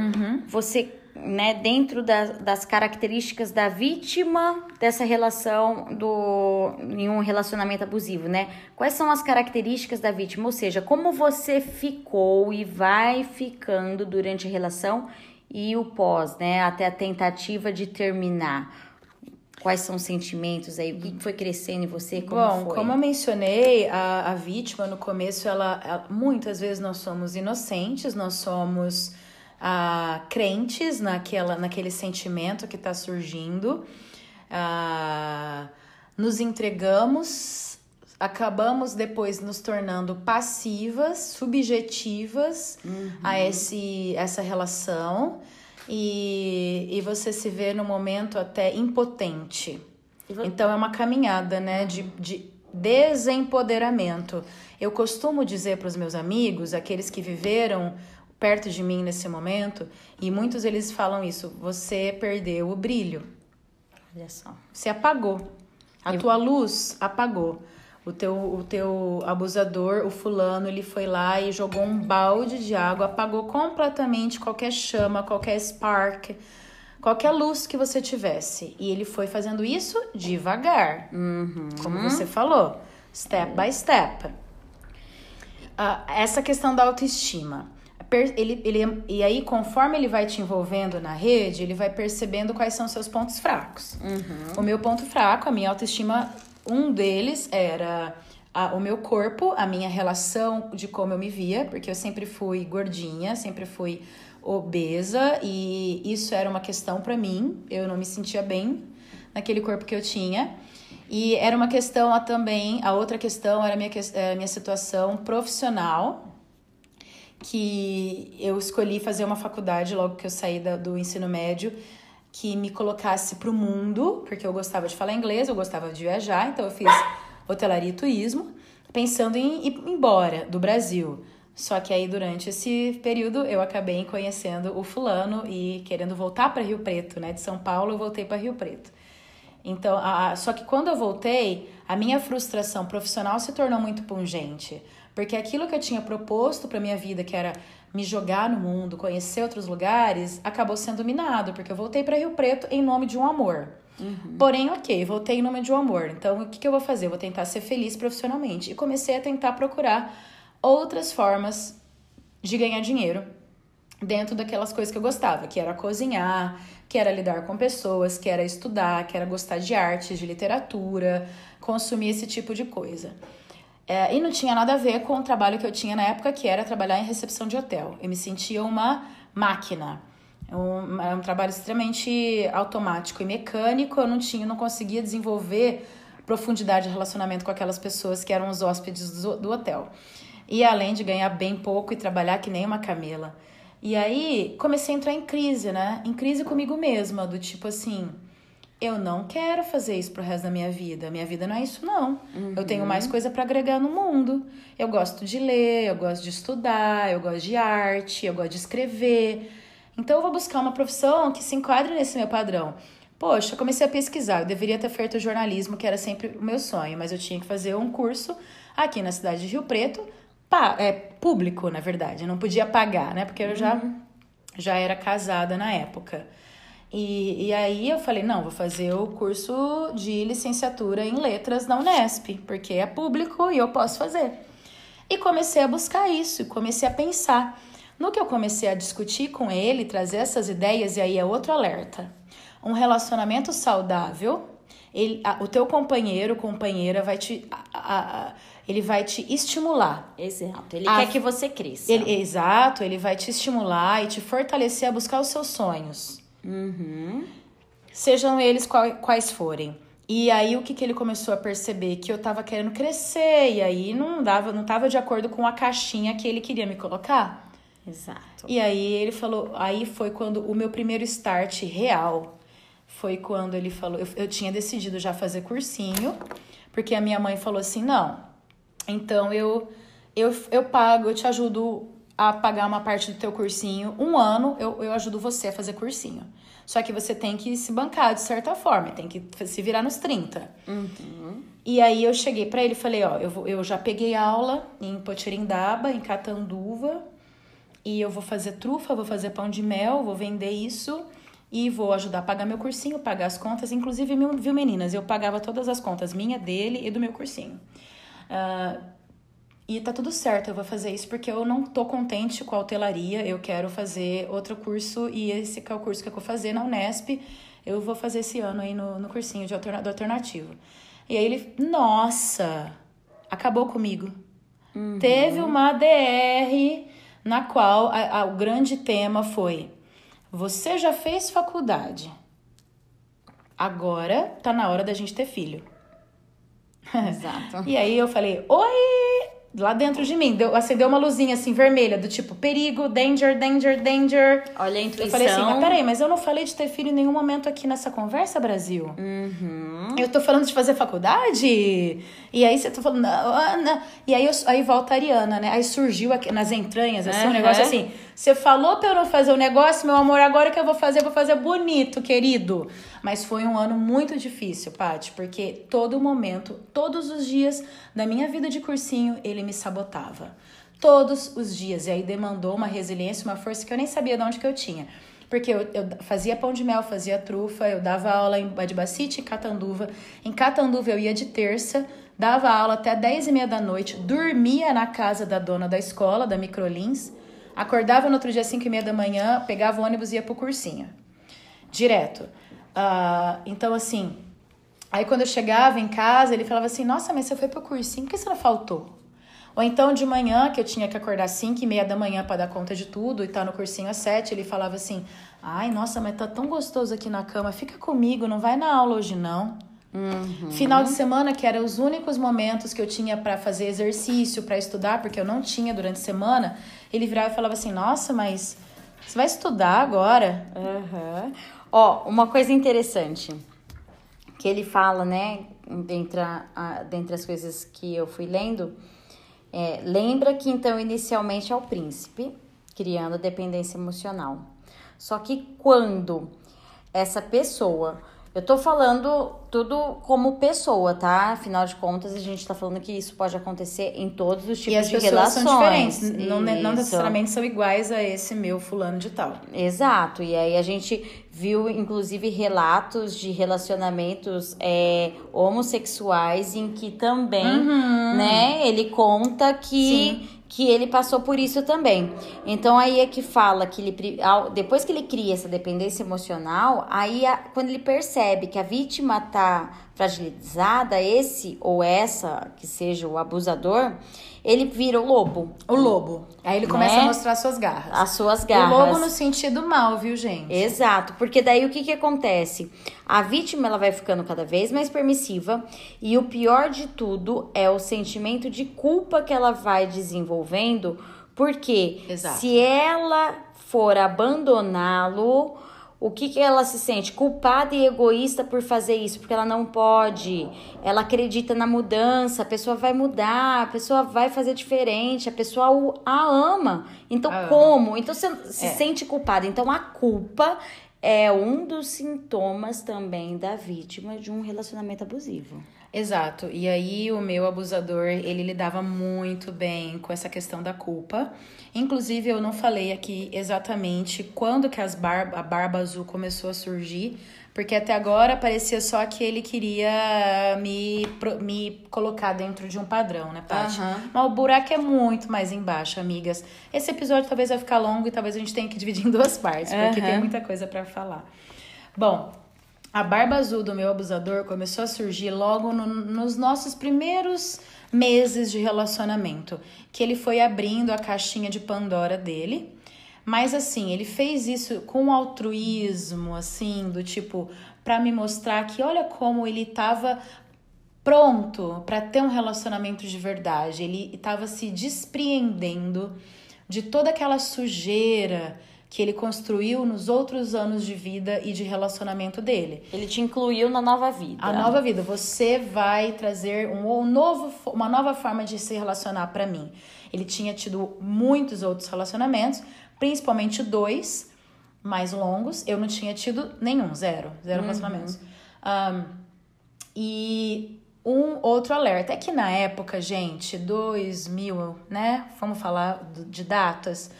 você, né, dentro da- das características da vítima dessa relação do em um relacionamento abusivo, né? Quais são as características da vítima? Ou seja, como você ficou e vai ficando durante a relação e o pós, né? Até a tentativa de terminar. Quais são os sentimentos aí? O que foi crescendo em você? Como Bom, foi? como eu mencionei, a, a vítima no começo, ela, ela- muitas vezes nós somos inocentes, nós somos ah, crentes naquela, naquele sentimento que está surgindo, Ah, nos entregamos, acabamos depois nos tornando passivas, subjetivas a esse, essa relação. E, e você se vê no momento até impotente. Então é uma caminhada, né, de, de desempoderamento. Eu costumo dizer para os meus amigos, aqueles que viveram perto de mim nesse momento, e muitos eles falam isso: você perdeu o brilho, Olha só. você apagou, a tua luz apagou. O teu, o teu abusador, o fulano, ele foi lá e jogou um balde de água, apagou completamente qualquer chama, qualquer spark, qualquer luz que você tivesse. E ele foi fazendo isso devagar, como você falou, step by step. Ah, essa questão da autoestima. Ele, ele, e aí, conforme ele vai te envolvendo na rede, ele vai percebendo quais são seus pontos fracos. O meu ponto fraco, a minha autoestima, um deles era a- o meu corpo, a minha relação de como eu me via, porque eu sempre fui gordinha, sempre fui obesa, e isso era uma questão pra mim. Eu não me sentia bem naquele corpo que eu tinha. E era uma questão a, também, a outra questão era a minha, a minha situação profissional, que eu escolhi fazer uma faculdade logo que eu saí da- do ensino médio que me colocasse pro mundo, porque eu gostava de falar inglês, eu gostava de viajar, então eu fiz hotelaria e turismo, pensando em ir embora do Brasil. Só que aí durante esse período eu acabei conhecendo o fulano e querendo voltar para Rio Preto, né? De São Paulo eu voltei para Rio Preto. Então, a- só que quando eu voltei, a minha frustração profissional se tornou muito pungente, porque aquilo que eu tinha proposto para minha vida, que era me jogar no mundo, conhecer outros lugares, acabou sendo minado, porque eu voltei para Rio Preto em nome de um amor. Porém, ok, voltei em nome de um amor. Então, o que, que eu vou fazer? Eu vou tentar ser feliz profissionalmente. E comecei a tentar procurar outras formas de ganhar dinheiro dentro daquelas coisas que eu gostava, que era cozinhar, que era lidar com pessoas, que era estudar, que era gostar de artes, de literatura, consumir esse tipo de coisa. É, e não tinha nada a ver com o trabalho que eu tinha na época, que era trabalhar em recepção de hotel. Eu me sentia uma máquina. Um, é um trabalho extremamente automático e mecânico. Eu não tinha, não conseguia desenvolver profundidade de relacionamento com aquelas pessoas que eram os hóspedes do, do hotel. E além de ganhar bem pouco e trabalhar que nem uma camela. E aí comecei a entrar em crise, né? Em crise comigo mesma, do tipo assim, eu não quero fazer isso pro resto da minha vida. Minha vida não é isso, não. Uhum. Eu tenho mais coisa para agregar no mundo. Eu gosto de ler, eu gosto de estudar, eu gosto de arte, eu gosto de escrever. Então eu vou buscar uma profissão que se enquadre nesse meu padrão. Poxa, eu comecei a pesquisar. Eu deveria ter feito jornalismo, que era sempre o meu sonho, mas eu tinha que fazer um curso aqui na cidade de Rio Preto, é público, na verdade. Eu não podia pagar, né? Porque eu já, uhum. já era casada na época. E, e aí eu falei, não, vou fazer o curso de licenciatura em letras na Unesp, porque é público e eu posso fazer. E comecei a buscar isso, comecei a pensar. No que eu comecei a discutir com ele, trazer essas ideias, e aí é outro alerta um relacionamento saudável, ele, a, o teu companheiro, companheira vai te. A, a, ele vai te estimular. Exato. Ele quer que você cresça. Ele, exato, ele vai te estimular e te fortalecer a buscar os seus sonhos. Uhum. Sejam eles quais forem. E aí o que, que ele começou a perceber? Que eu tava querendo crescer, e aí não dava, não tava de acordo com a caixinha que ele queria me colocar. Exato. E aí ele falou, aí foi quando o meu primeiro start real foi quando ele falou. Eu, eu tinha decidido já fazer cursinho, porque a minha mãe falou assim: não, então eu, eu, eu pago, eu te ajudo a pagar uma parte do teu cursinho. Um ano eu, eu ajudo você a fazer cursinho. Só que você tem que se bancar de certa forma, tem que se virar nos 30. Uhum. E aí eu cheguei para ele e falei, ó, eu, vou, eu já peguei aula em Potirindaba, em Catanduva, e eu vou fazer trufa, vou fazer pão de mel, vou vender isso e vou ajudar a pagar meu cursinho, pagar as contas. Inclusive, viu, meninas? Eu pagava todas as contas, minha, dele e do meu cursinho. Uh, e tá tudo certo, eu vou fazer isso porque eu não tô contente com a hotelaria, eu quero fazer outro curso e esse que é o curso que eu vou fazer na Unesp, eu vou fazer esse ano aí no, no cursinho de alterna, do alternativo. E aí ele, nossa, acabou comigo. Uhum. Teve uma DR na qual a, a, o grande tema foi você já fez faculdade. Agora tá na hora da gente ter filho. Exato. e aí eu falei: Oi! Lá dentro de mim. Deu, acendeu uma luzinha assim vermelha, do tipo perigo, danger, danger, danger. Olha a intuição. Eu falei assim, mas peraí, mas eu não falei de ter filho em nenhum momento aqui nessa conversa, Brasil. Uhum. Eu tô falando de fazer faculdade? E aí você tá falando, não, não. E aí, eu, aí volta a Ariana, né? Aí surgiu aqui nas entranhas, assim, uhum. um negócio assim. Você falou pra eu não fazer o negócio, meu amor, agora que eu vou fazer, eu vou fazer bonito, querido. Mas foi um ano muito difícil, Paty, porque todo momento, todos os dias da minha vida de cursinho, ele me sabotava. Todos os dias. E aí demandou uma resiliência, uma força que eu nem sabia de onde que eu tinha. Porque eu, eu fazia pão de mel, fazia trufa, eu dava aula em Badibacite e Catanduva. Em Catanduva eu ia de terça, dava aula até 10 e meia da noite, dormia na casa da dona da escola, da Microlins, acordava no outro dia às 5 e meia da manhã, pegava o ônibus e ia pro cursinho. Direto. Uh, então, assim, aí quando eu chegava em casa, ele falava assim: Nossa, mas você foi pro cursinho, por que você não faltou? Ou então de manhã, que eu tinha que acordar às 5 e meia da manhã para dar conta de tudo e tá no cursinho às 7, ele falava assim: Ai, nossa, mas tá tão gostoso aqui na cama, fica comigo, não vai na aula hoje não. Uhum. Final de semana, que eram os únicos momentos que eu tinha para fazer exercício, para estudar, porque eu não tinha durante a semana, ele virava e falava assim: Nossa, mas você vai estudar agora? Uhum. Ó, uma coisa interessante que ele fala, né, dentre, a, dentre as coisas que eu fui lendo, é, lembra que então inicialmente é o príncipe criando a dependência emocional. Só que quando essa pessoa eu tô falando tudo como pessoa, tá? Afinal de contas, a gente tá falando que isso pode acontecer em todos os tipos de relações. São diferentes, não, não necessariamente são iguais a esse meu fulano de tal. Exato. E aí a gente viu, inclusive, relatos de relacionamentos é, homossexuais em que também, uhum. né, ele conta que. Sim que ele passou por isso também. Então aí é que fala que ele depois que ele cria essa dependência emocional, aí quando ele percebe que a vítima tá fragilizada, esse ou essa que seja o abusador, ele vira o lobo. O lobo. Aí ele começa Né? a mostrar suas garras. As suas O garras. lobo no sentido mal, viu, gente? Exato, porque daí o que, que acontece? A vítima ela vai ficando cada vez mais permissiva e o pior de tudo é o sentimento de culpa que ela vai desenvolvendo, porque Exato. se ela for abandoná-lo, o que, que ela se sente? Culpada e egoísta por fazer isso, porque ela não pode. Ela acredita na mudança, a pessoa vai mudar, a pessoa vai fazer diferente, a pessoa a ama. Então, A ama. como? Então você se É. sente culpada. Então a culpa é um dos sintomas também da vítima de um relacionamento abusivo. Exato. E aí o meu abusador, ele lidava muito bem com essa questão da culpa. Inclusive, eu não falei aqui exatamente quando que as bar a barba azul começou a surgir, porque até agora parecia só que ele queria me, me colocar dentro de um padrão, né, Paty? Aham. Mas o buraco é muito mais embaixo, amigas. Esse episódio talvez vai ficar longo e talvez a gente tenha que dividir em duas partes, porque Aham. tem muita coisa pra falar. Bom, a barba azul do meu abusador começou a surgir logo no- nos nossos primeiros meses de relacionamento, que ele foi abrindo a caixinha de Pandora dele. Mas assim, ele fez isso com altruísmo, assim, do tipo, pra me mostrar que olha como ele tava pronto pra ter um relacionamento de verdade. Ele tava se despreendendo de toda aquela sujeira que ele construiu nos outros anos de vida e de relacionamento dele. Ele te incluiu na nova vida. A nova vida, você vai trazer um, um novo, uma nova forma de se relacionar pra mim. Ele tinha tido muitos outros relacionamentos, principalmente dois mais longos. Eu não tinha tido nenhum, zero, zero relacionamentos. Ahn, e um outro alerta é que na época, gente, 2000, né? Vamos falar de datas.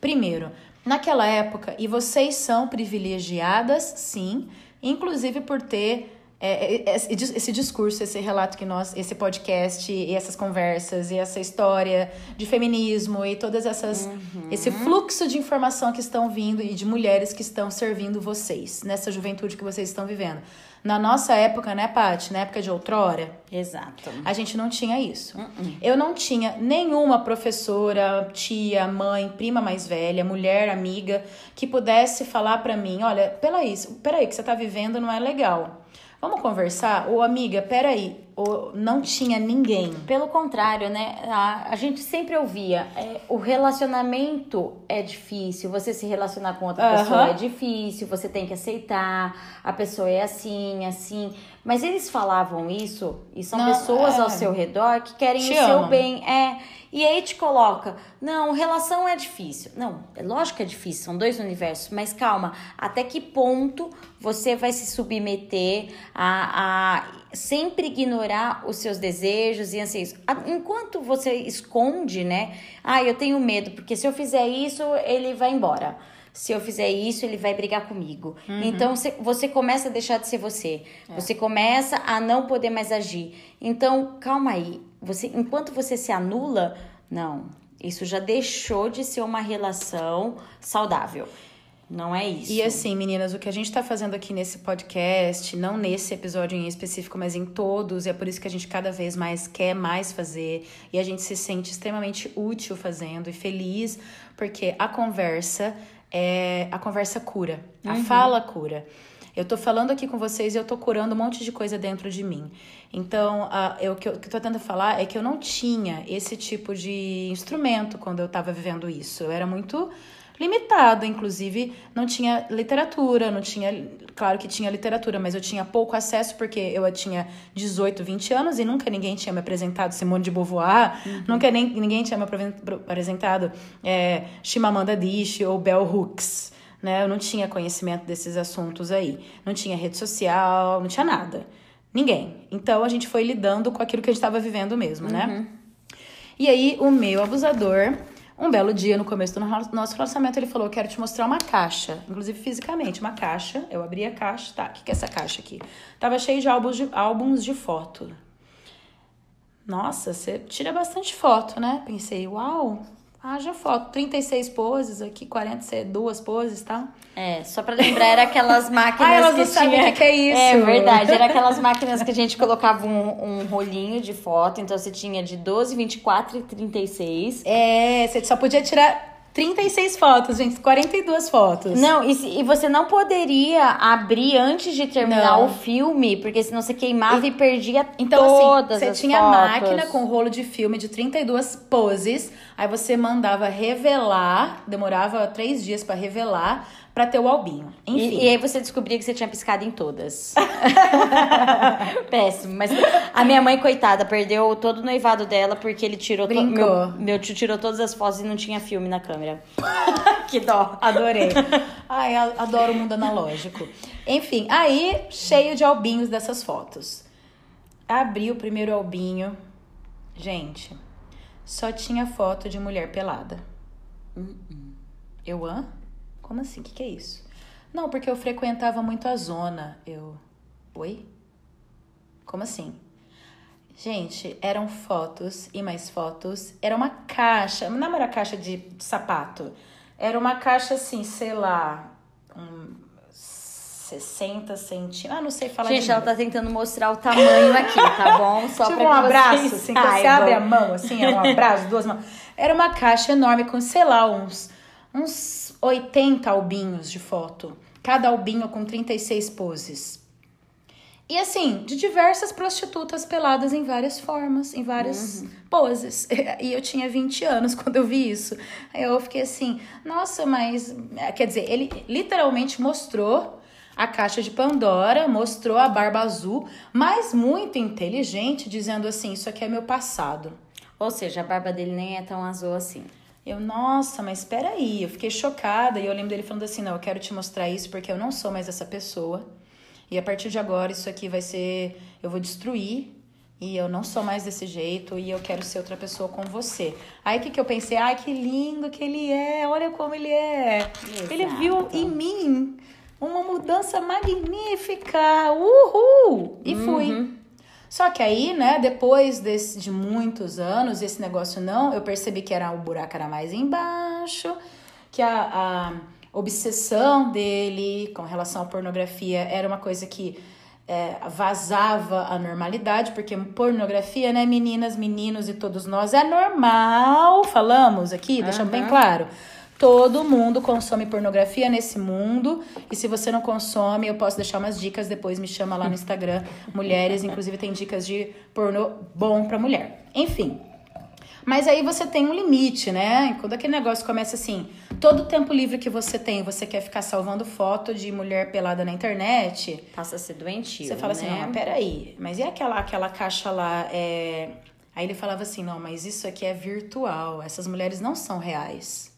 Primeiro, naquela época, e vocês são privilegiadas, sim, inclusive por ter é, é, esse, dis- esse discurso, esse relato que nós, esse podcast, e essas conversas, e essa história de feminismo e todas essas. esse fluxo de informação que estão vindo e de mulheres que estão servindo vocês nessa juventude que vocês estão vivendo. Na nossa época, né, Paty? Na época de outrora, Exato. a gente não tinha isso. Eu não tinha nenhuma professora, tia, mãe, prima mais velha, mulher, amiga, que pudesse falar pra mim: olha, peraí, peraí, que você tá vivendo não é legal. Vamos conversar? Ou amiga, peraí. Ou não tinha ninguém. Pelo contrário, né? A, a gente sempre ouvia, é, o relacionamento é difícil, você se relacionar com outra Aham. pessoa é difícil, você tem que aceitar, a pessoa é assim, assim. Mas eles falavam isso e são Não, pessoas é. ao seu redor que querem Te o seu amam. bem. É. E aí te coloca, não, relação é difícil. Não, é lógico que é difícil, são dois universos, mas calma, até que ponto você vai se submeter a, a sempre ignorar os seus desejos e anseios? Enquanto você esconde, né? Ah, eu tenho medo, porque se eu fizer isso, ele vai embora. Se eu fizer isso, ele vai brigar comigo. Então você- começa a deixar de ser você. Você começa a não poder mais agir. Então, calma aí. Você, enquanto você se anula, não. Isso já deixou de ser uma relação saudável. Não é isso. E assim, meninas, o que a gente tá fazendo aqui nesse podcast, não nesse episódio em específico, mas em todos, e é por isso que a gente cada vez mais quer mais fazer, e a gente se sente extremamente útil fazendo e feliz, porque a conversa é a conversa cura, a fala cura. Eu tô falando aqui com vocês e eu tô curando um monte de coisa dentro de mim. Então, a, eu, o que eu, o que eu tô tentando falar é que eu não tinha esse tipo de instrumento quando eu tava vivendo isso. Eu era muito limitado, inclusive não tinha literatura, não tinha, claro que tinha literatura, mas eu tinha pouco acesso porque eu tinha 18, 20 anos e nunca ninguém tinha me apresentado Simone de Beauvoir, nunca nem, ninguém tinha me apresentado é, Chimamanda Adichie ou Bell Hooks, né? Eu não tinha conhecimento desses assuntos aí, não tinha rede social, não tinha nada, ninguém. Então a gente foi lidando com aquilo que a gente estava vivendo mesmo, né? E aí, o meu abusador, um belo dia no começo do no- nosso relacionamento, ele falou: quero te mostrar uma caixa, inclusive fisicamente, uma caixa. Eu abri a caixa, tá? O que, que é essa caixa aqui? Tava cheio de álbuns de, álbuns de foto. Nossa, você tira bastante foto, né? Pensei, uau, Haja foto. 36 poses aqui, 42 poses, tá? É, só pra lembrar, era aquelas máquinas Ah, elas que não sabem tinha... o que que é isso. É verdade, era aquelas máquinas que a gente colocava um, um rolinho de foto, então você tinha de 12, 24 e 36. É, você só podia tirar 36 fotos, gente. 42 fotos. Não, e, se- e você não poderia abrir antes de terminar Não. o filme, porque senão você queimava e, perdia Então, todas assim, você as tinha fotos. máquina com rolo de filme de 32 poses, aí você mandava revelar, demorava três dias pra revelar, pra ter o albinho. Enfim. E, e aí você descobria que você tinha piscado em todas. Péssimo. Mas a minha mãe, coitada, perdeu todo o noivado dela porque ele tirou... to- Brincou. Meu, meu tio tirou todas as fotos e não tinha filme na câmera. que dó. Adorei. Ai, adoro o mundo analógico. Enfim, aí, cheio de albinhos dessas fotos. Abri o primeiro albinho. Gente, só tinha foto de mulher pelada. Eu, hã? Como assim? O que, que é isso? Não, porque eu frequentava muito a zona. Eu, oi? Como assim? Gente, eram fotos e mais fotos. Era uma caixa, não era caixa de sapato. Era uma caixa assim, sei lá, um 60 centímetros. Ah, não sei falar Gente, de ela tá tentando mostrar o tamanho aqui, tá bom? Só tipo pra um abraço, assim, você abre a mão, assim, é um abraço, duas mãos. Era uma caixa enorme com, sei lá, uns, uns 80 albinhos de foto. Cada albinho com 36 poses. E assim, de diversas prostitutas peladas em várias formas, em várias poses. E eu tinha 20 anos quando eu vi isso. Aí eu fiquei assim, nossa, mas. Quer dizer, ele literalmente mostrou a caixa de Pandora, mostrou a barba azul, mas muito inteligente, dizendo assim: Isso aqui é meu passado. Ou seja, a barba dele nem é tão azul assim. Eu, nossa, mas espera aí, eu fiquei chocada e eu lembro dele falando assim: "Não, eu quero te mostrar isso porque eu não sou mais essa pessoa. E a partir de agora isso aqui vai ser, eu vou destruir e eu não sou mais desse jeito e eu quero ser outra pessoa com você". Aí o que que eu pensei? Ai, que lindo que ele é. Olha como ele é. Ele viu Exato. em mim uma mudança magnífica. Uhul! E fui. Só que aí, né, depois desse, de muitos anos, esse negócio não, eu percebi que era o buraco era mais embaixo, que a, a obsessão dele com relação à pornografia era uma coisa que é, vazava a normalidade, porque pornografia, né, meninas, meninos e todos nós, é normal, falamos aqui, deixando bem claro. Todo mundo consome pornografia nesse mundo. E se você não consome, eu posso deixar umas dicas depois. Me chama lá no Instagram. Mulheres, inclusive, tem dicas de pornô bom pra mulher. Enfim. Mas aí você tem um limite, né? Quando aquele negócio começa assim, todo o tempo livre que você tem, você quer ficar salvando foto de mulher pelada na internet. Passa a ser doentio, Você fala assim, né? não, mas peraí, mas e aquela, aquela caixa lá? É... Aí ele falava assim, não, mas isso aqui é virtual, essas mulheres não são reais.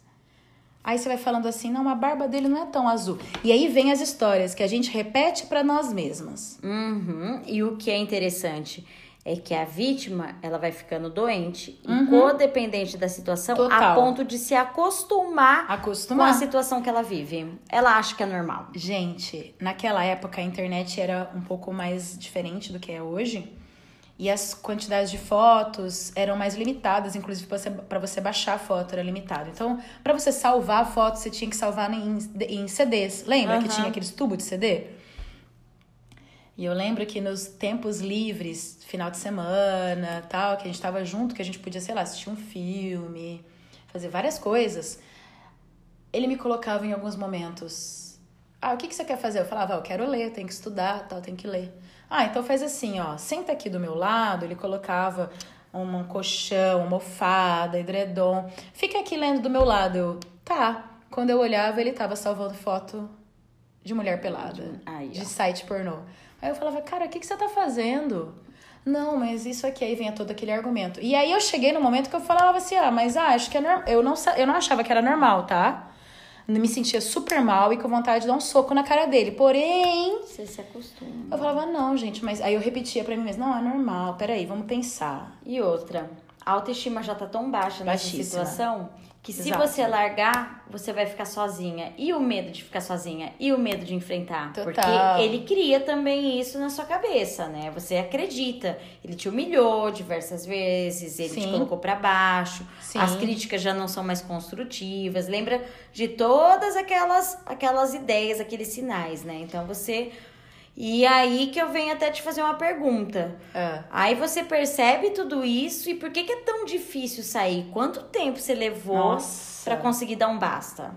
Aí você vai falando assim, não, a barba dele não é tão azul. E aí vem as histórias que a gente repete pra nós mesmas. Uhum. E o que é interessante é que a vítima ela vai ficando doente e Uhum. codependente da situação a Total. ponto de se acostumar com a Acostumar. situação que ela vive. Ela acha que é normal. Gente, naquela época a internet era um pouco mais diferente do que é hoje. E as quantidades de fotos eram mais limitadas, inclusive para você, baixar a foto era limitado. Então, para você salvar a foto, você tinha que salvar em, em CDs. Lembra que Aham. tinha aqueles tubos de CD? E eu lembro que nos tempos livres, final de semana, tal, que a gente tava junto, que a gente podia, sei lá, assistir um filme, fazer várias coisas. Ele me colocava em alguns momentos. Ah, o que, que você quer fazer? Eu falava, ah, eu quero ler, tenho que estudar, tal, tenho que ler. Ah, então faz assim, ó, senta aqui do meu lado. Ele colocava um, um colchão, uma almofada, edredom. Fica aqui lendo do meu lado. Eu, tá. Quando eu olhava, ele tava salvando foto de mulher pelada, ó. de site pornô. Aí eu falava, cara, o que, que você tá fazendo? Não, mas isso aqui aí vinha todo aquele argumento. E aí eu cheguei no momento que eu falava assim, ah, mas ah, acho que é normal. Eu não, eu não achava que era normal, tá? Me sentia super mal e com vontade de dar um soco na cara dele. Porém, Você se acostuma. eu falava, não, gente, mas aí eu repetia pra mim mesma, não, é normal, peraí, vamos pensar. E outra, a autoestima já tá tão baixa nessa Baixíssima. situação Que se Exato. você largar, você vai ficar sozinha. E o medo de ficar sozinha? E o medo de enfrentar? Total. Porque ele cria também isso na sua cabeça, né? Você acredita. Ele te humilhou diversas vezes, ele te Sim. colocou pra baixo. Sim. As críticas já não são mais construtivas. Lembra de todas aquelas, aquelas ideias, aqueles sinais, né? Então você. E aí que eu venho até te fazer uma pergunta. É. Aí você percebe tudo isso e por que, que é tão difícil sair? Quanto tempo você levou pra conseguir dar um basta?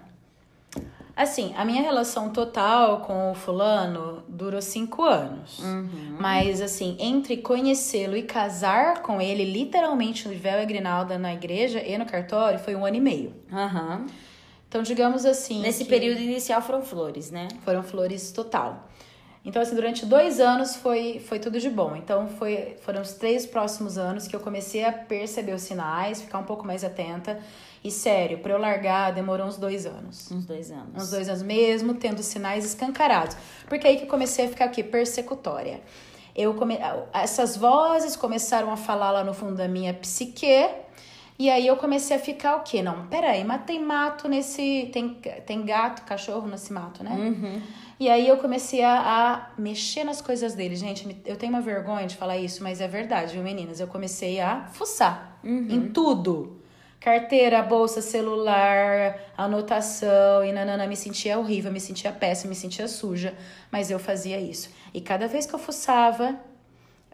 Assim, a minha relação total com o fulano durou cinco anos. Uhum. Mas, assim, entre conhecê-lo e casar com ele, literalmente no véu e grinalda na igreja e no cartório, foi um ano e meio. Aham. Então, digamos assim. Nesse período inicial foram flores, né? Foram flores total. Então, assim, durante dois anos foi, foi tudo de bom. Então, foi, foram os três próximos anos que eu comecei a perceber os sinais, ficar um pouco mais atenta. E, sério, pra eu largar, demorou uns dois anos. Uns dois anos. Uns dois anos mesmo, tendo sinais escancarados. Porque aí que eu comecei a ficar o quê? Persecutória. Eu come... Essas vozes começaram a falar lá no fundo da minha psique. E aí eu comecei a ficar o quê? Não, peraí, mas tem mato nesse. Tem, tem gato, cachorro nesse mato, né? Uhum. E aí eu comecei a, a mexer nas coisas dele. Gente, eu tenho uma vergonha de falar isso, mas é verdade, viu, meninas? Eu comecei a fuçar em tudo. Carteira, bolsa, celular, anotação e nanana. Me sentia horrível, me sentia péssima, me sentia suja. Mas eu fazia isso. E cada vez que eu fuçava,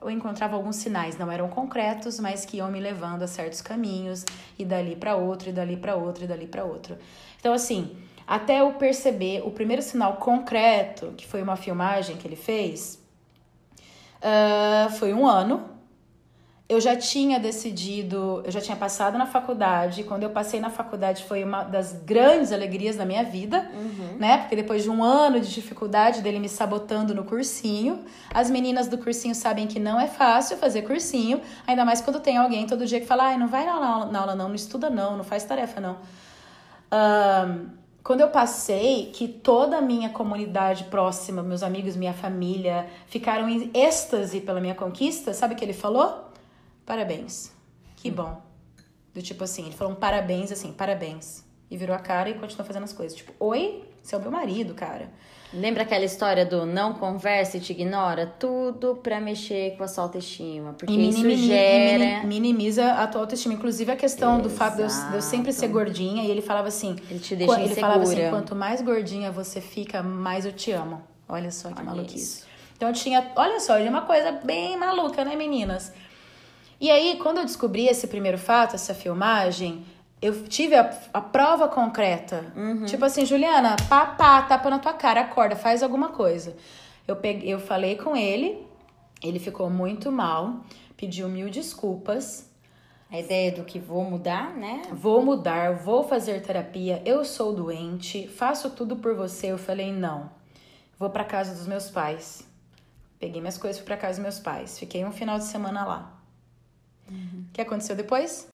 eu encontrava alguns sinais, não eram concretos, mas que iam me levando a certos caminhos, e dali para outro, e dali para outro, e dali para outro. Então, assim, até eu perceber o primeiro sinal concreto, que foi uma filmagem que ele fez, ah, foi um ano. Eu já tinha decidido, eu já tinha passado na faculdade. Quando eu passei na faculdade foi uma das grandes alegrias da minha vida, né? Porque depois de um ano de dificuldade dele me sabotando no cursinho, as meninas do cursinho sabem que não é fácil fazer cursinho, ainda mais quando tem alguém todo dia que fala: ai, não vai na aula, na aula não, não estuda não, não faz tarefa não. Ahn, quando eu passei, que toda a minha comunidade próxima, meus amigos, minha família, ficaram em êxtase pela minha conquista, sabe o que ele falou? Parabéns. Que bom. Do tipo assim, ele falou um parabéns, assim, parabéns. E virou a cara e continuou fazendo as coisas. Tipo, oi, você é o meu marido, cara. Lembra aquela história do não conversa e te ignora? Tudo pra mexer com a sua autoestima. Porque isso gera. mini- minimiza a tua autoestima. Inclusive a questão do fato de eu, de eu sempre ser Exato. gordinha. E ele falava assim... Ele te deixa Ele falava assim, quanto mais gordinha você fica, mais eu te amo. Olha só que Olha maluquice. isso. Então eu tinha, olha só, é uma coisa bem maluca, né, meninas? E aí, quando eu descobri esse primeiro fato, essa filmagem, eu tive a, a prova concreta. Uhum. Tipo assim, Juliana, pá, pá, tapa na tua cara, acorda, faz alguma coisa. Eu, peguei, eu falei com ele, ele ficou muito mal, pediu mil desculpas. A ideia do que vou mudar, né? Vou mudar, vou fazer terapia, eu sou doente, faço tudo por você. Eu falei, não. Vou pra casa dos meus pais. Peguei minhas coisas e fui pra casa dos meus pais. Fiquei um final de semana lá. O que aconteceu depois?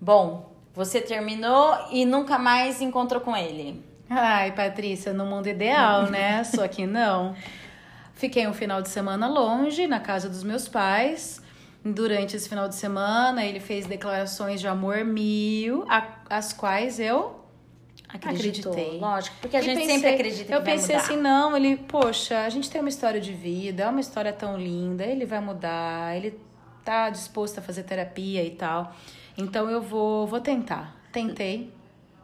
Bom, você terminou e nunca mais encontrou com ele. Ai, Patrícia, no mundo ideal, né? Só que não. Fiquei um final de semana longe, na casa dos meus pais. Durante esse final de semana, ele fez declarações de amor mil, a- as quais eu Acreditou, Acreditei. lógico. Porque a E gente pensei- sempre acredita que Eu pensei assim, não, ele, poxa, a gente tem uma história de vida, é uma história tão linda, ele vai mudar, ele tá disposto a fazer terapia e tal. Então eu vou, vou tentar. Tentei.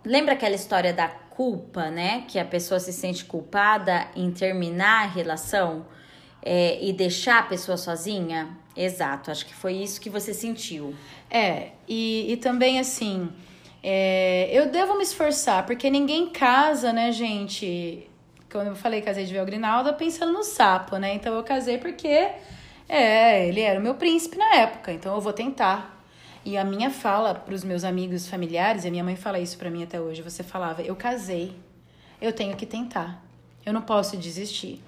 Lembra aquela história da culpa, né? Que a pessoa se sente culpada em terminar a relação é, e deixar a pessoa sozinha? Exato, acho que foi isso que você sentiu. É, e, e também assim, é, eu devo me esforçar, porque ninguém casa, né, gente? Quando eu falei casei de véu grinalda, pensando no sapo, né? Então eu casei porque é, ele era o meu príncipe na época, então eu vou tentar. E a minha fala para os meus amigos familiares, e a minha mãe fala isso para mim até hoje, você falava, eu casei, eu tenho que tentar, eu não posso desistir.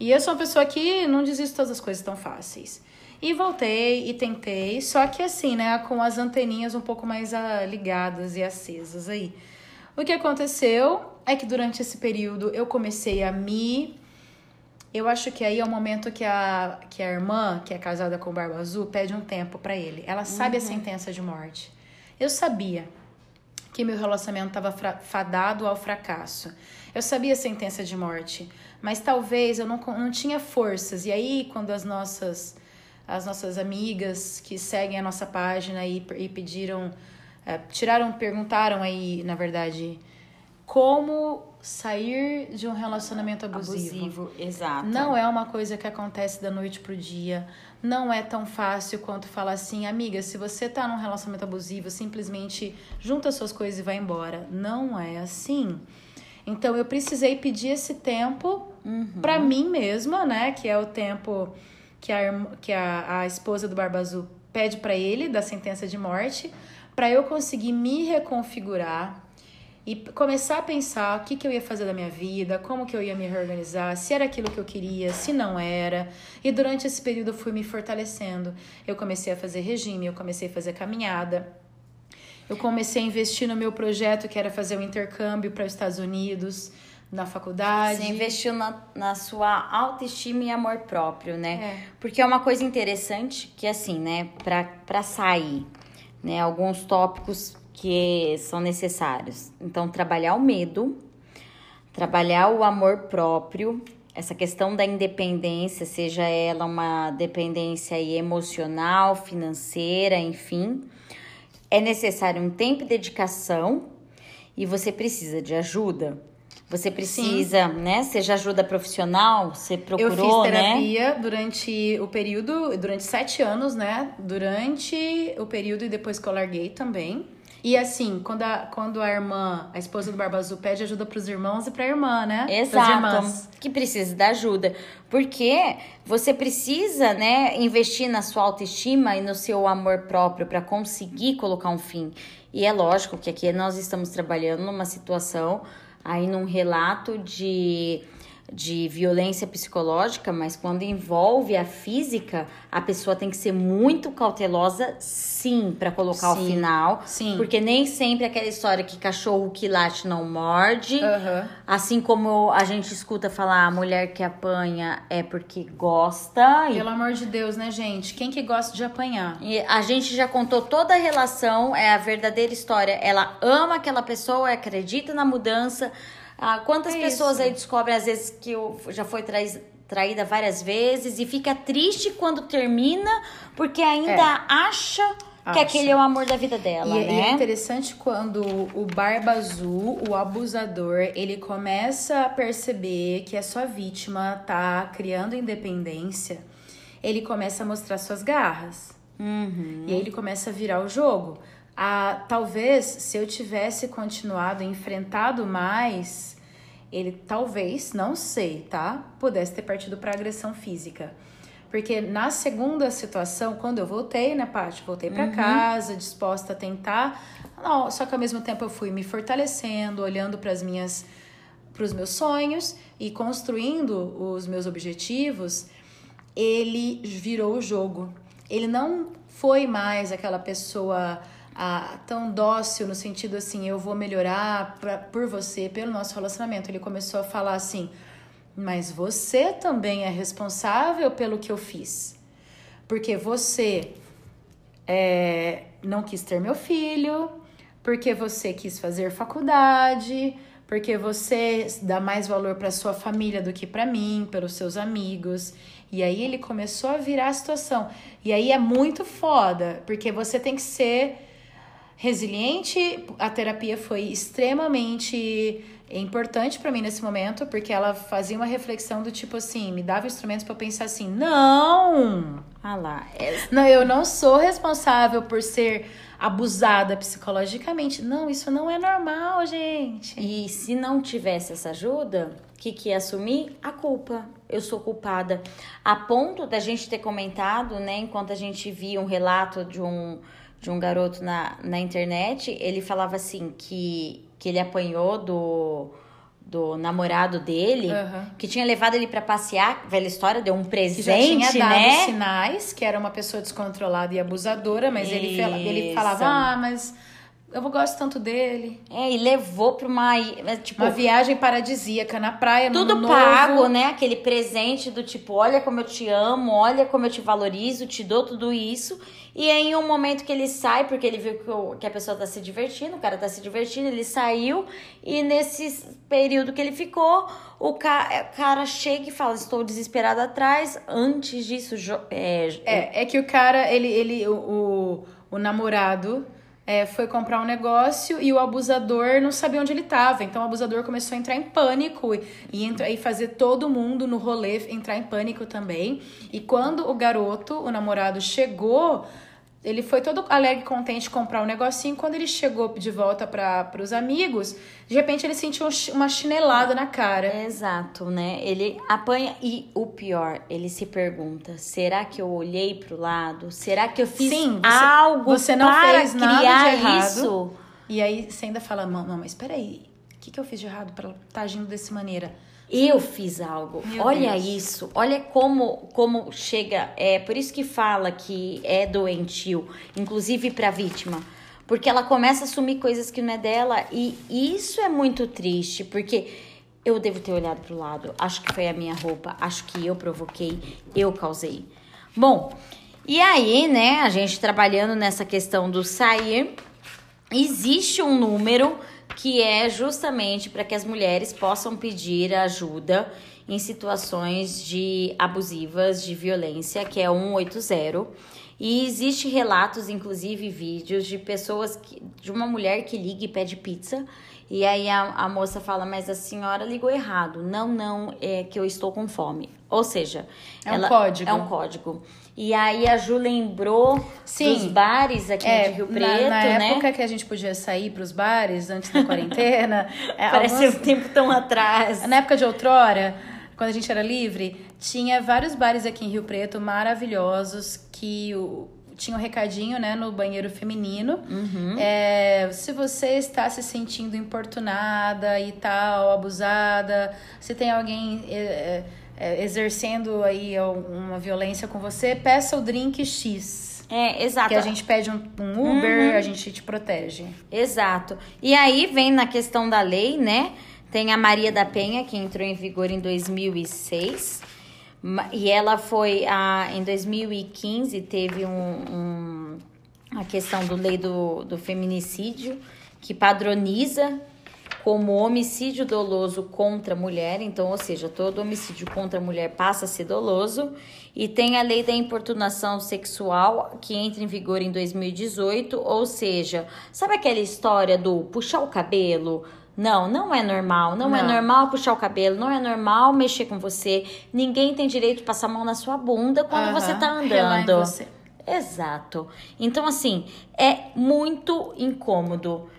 E eu sou uma pessoa que não desisto todas as coisas tão fáceis. E voltei e tentei, só que assim, né, com as anteninhas um pouco mais ah, ligadas e acesas aí. O que aconteceu é que durante esse período eu comecei a me. Eu acho que aí é o momento que a, que a irmã, que é casada com o Barba Azul, pede um tempo pra ele. Ela sabe a sentença de morte. Eu sabia. que meu relacionamento estava fadado ao fracasso. Eu sabia a sentença de morte, mas talvez eu não, não tinha forças. E aí, quando as nossas, as nossas amigas que seguem a nossa página e, e pediram, é, tiraram, perguntaram aí, na verdade, como sair de um relacionamento abusivo. Abusivo, exato. Não é uma coisa que acontece da noite pro dia. Não é tão fácil quanto falar assim, amiga, se você tá num relacionamento abusivo, simplesmente junta suas coisas e vai embora. Não é assim. Então eu precisei pedir esse tempo uhum. para mim mesma, né? Que é o tempo que a, que a, a esposa do Barba Azul pede para ele, da sentença de morte, para eu conseguir me reconfigurar e começar a pensar o que, que eu ia fazer da minha vida, como que eu ia me reorganizar, se era aquilo que eu queria, se não era. E durante esse período eu fui me fortalecendo. Eu comecei a fazer regime, eu comecei a fazer caminhada. Eu comecei a investir no meu projeto, que era fazer um intercâmbio para os Estados Unidos, na faculdade. Você investiu na, na sua autoestima e amor próprio, né? É. Porque é uma coisa interessante que, assim, né, para sair, né, alguns tópicos que são necessários. Então, trabalhar o medo, trabalhar o amor próprio, essa questão da independência, seja ela uma dependência emocional, financeira, enfim é necessário um tempo e dedicação e você precisa de ajuda. Você precisa, Sim. né? Seja ajuda profissional, você procurou, né? Eu fiz terapia né? durante o período, durante sete anos, né? Durante o período e depois que eu larguei também. E assim, quando a, quando a irmã, a esposa do Barba Azul, pede ajuda pros irmãos e pra irmã, né? Exato. Que precisa da ajuda. Porque você precisa, né, investir na sua autoestima e no seu amor próprio para conseguir colocar um fim. E é lógico que aqui nós estamos trabalhando numa situação, aí num relato de de violência psicológica, mas quando envolve a física, a pessoa tem que ser muito cautelosa, sim, para colocar sim, o final. Sim. Porque nem sempre aquela história que cachorro que late não morde. Uhum. Assim como a gente escuta falar a mulher que apanha é porque gosta. Pelo e... amor de Deus, né, gente? Quem que gosta de apanhar? E a gente já contou toda a relação, é a verdadeira história. Ela ama aquela pessoa, acredita na mudança ah, quantas é pessoas isso. aí descobrem, às vezes, que já foi traída várias vezes e fica triste quando termina, porque ainda é. acha que aquele é o amor da vida dela, e, né? E é interessante quando o Barba Azul, o abusador, ele começa a perceber que a sua vítima tá criando independência, ele começa a mostrar suas garras. Uhum. E aí ele começa a virar o jogo. Ah, talvez se eu tivesse continuado enfrentado mais, ele talvez, não sei, tá? Pudesse ter partido para agressão física. Porque na segunda situação, quando eu voltei, né, Paty? Voltei para uhum. casa, disposta a tentar. Não, só que ao mesmo tempo eu fui me fortalecendo, olhando para as minhas para os meus sonhos e construindo os meus objetivos, ele virou o jogo. Ele não foi mais aquela pessoa a, tão dócil no sentido assim, eu vou melhorar pra, por você, pelo nosso relacionamento. Ele começou a falar assim, mas você também é responsável pelo que eu fiz. Porque você é, não quis ter meu filho, porque você quis fazer faculdade, porque você dá mais valor para sua família do que para mim, pelos seus amigos. E aí ele começou a virar a situação. E aí é muito foda, porque você tem que ser resiliente. A terapia foi extremamente importante para mim nesse momento, porque ela fazia uma reflexão do tipo assim, me dava instrumentos para pensar assim: não! Ah lá. É... Não, eu não sou responsável por ser abusada psicologicamente. Não, isso não é normal, gente. E se não tivesse essa ajuda, o que, que ia assumir? A culpa. Eu sou culpada. A ponto da gente ter comentado, né, enquanto a gente via um relato de um de um garoto na, na internet, ele falava assim que, que ele apanhou do, do namorado dele, uhum. que tinha levado ele para passear, velha história, deu um presente, que já tinha dado né? sinais que era uma pessoa descontrolada e abusadora, mas ele, ele falava, ah, mas eu gosto tanto dele. É, e levou pra uma. é, Tipo, Uma viagem paradisíaca na praia, no tudo Ano pago, novo. né? Aquele presente do tipo, olha como eu te amo, olha como eu te valorizo, te dou tudo isso. E aí, em um momento que ele sai, porque ele viu que, o- que a pessoa tá se divertindo, o cara tá se divertindo, ele saiu. E nesse período que ele ficou, o ca- cara chega e fala: Estou desesperado atrás. Antes disso, é, É, é que o cara, ele, ele o, o, o namorado é, foi comprar um negócio e o abusador não sabia onde ele tava. Então o abusador começou a entrar em pânico e, e, entra- e fazer todo mundo no rolê entrar em pânico também. E quando o garoto, o namorado, chegou. Ele foi todo alegre e contente comprar um negocinho. Quando ele chegou de volta para os amigos, de repente ele sentiu um uma chinelada na cara. Exato, né? Ele apanha e o pior, ele se pergunta: será que eu olhei pro lado? Será que eu fiz Sim, você- algo você não para fez nada de criar errado. isso? E aí você ainda fala, não, mas peraí, o que, que eu fiz de errado pra ela estar agindo dessa maneira? Eu fiz algo. Meu olha Deus. isso. Olha como como chega. É por isso que fala que é doentio, inclusive para vítima, porque ela começa a assumir coisas que não é dela e isso é muito triste, porque eu devo ter olhado pro lado. Acho que foi a minha roupa. Acho que eu provoquei. Eu causei. Bom. E aí, né? A gente trabalhando nessa questão do sair, existe um número que é justamente para que as mulheres possam pedir ajuda em situações de abusivas, de violência, que é 180. E existe relatos, inclusive vídeos de pessoas que, de uma mulher que liga e pede pizza. E aí a, a moça fala, mas a senhora ligou errado. Não, não, é que eu estou com fome. Ou seja, É um código. É um código. E aí a Ju lembrou Sim. dos bares aqui É, de Rio na- Preto, na, né? época que a gente podia sair pros bares antes da quarentena, é, Parece alguns- um tempo tão atrás. na época de outrora, quando a gente era livre, tinha vários bares aqui em Rio Preto maravilhosos que o- tinha um recadinho, né, no banheiro feminino. Uhum. É, se você está se sentindo importunada e tal, abusada, se tem alguém é, é, exercendo aí uma violência com você, peça o drink X. É, exato. Que a gente pede um, um Uber, a gente te protege. Exato. E aí vem na questão da lei, né? Tem a Maria da Penha, que entrou em vigor em 2006. Ma- E ela foi, a, em 2015, teve um, um- a questão do lei do, do feminicídio, que padroniza como homicídio doloso contra a mulher, então, ou seja, todo homicídio contra a mulher passa a ser doloso. E tem a lei da importunação sexual, que entra em vigor em 2018, ou seja, sabe aquela história do puxar o cabelo? Não, não é normal. Não, é Não. normal puxar o cabelo, não é normal mexer com você. Ninguém tem direito de passar a mão na sua bunda quando você tá andando. você. Exato. Então, assim, é muito incômodo.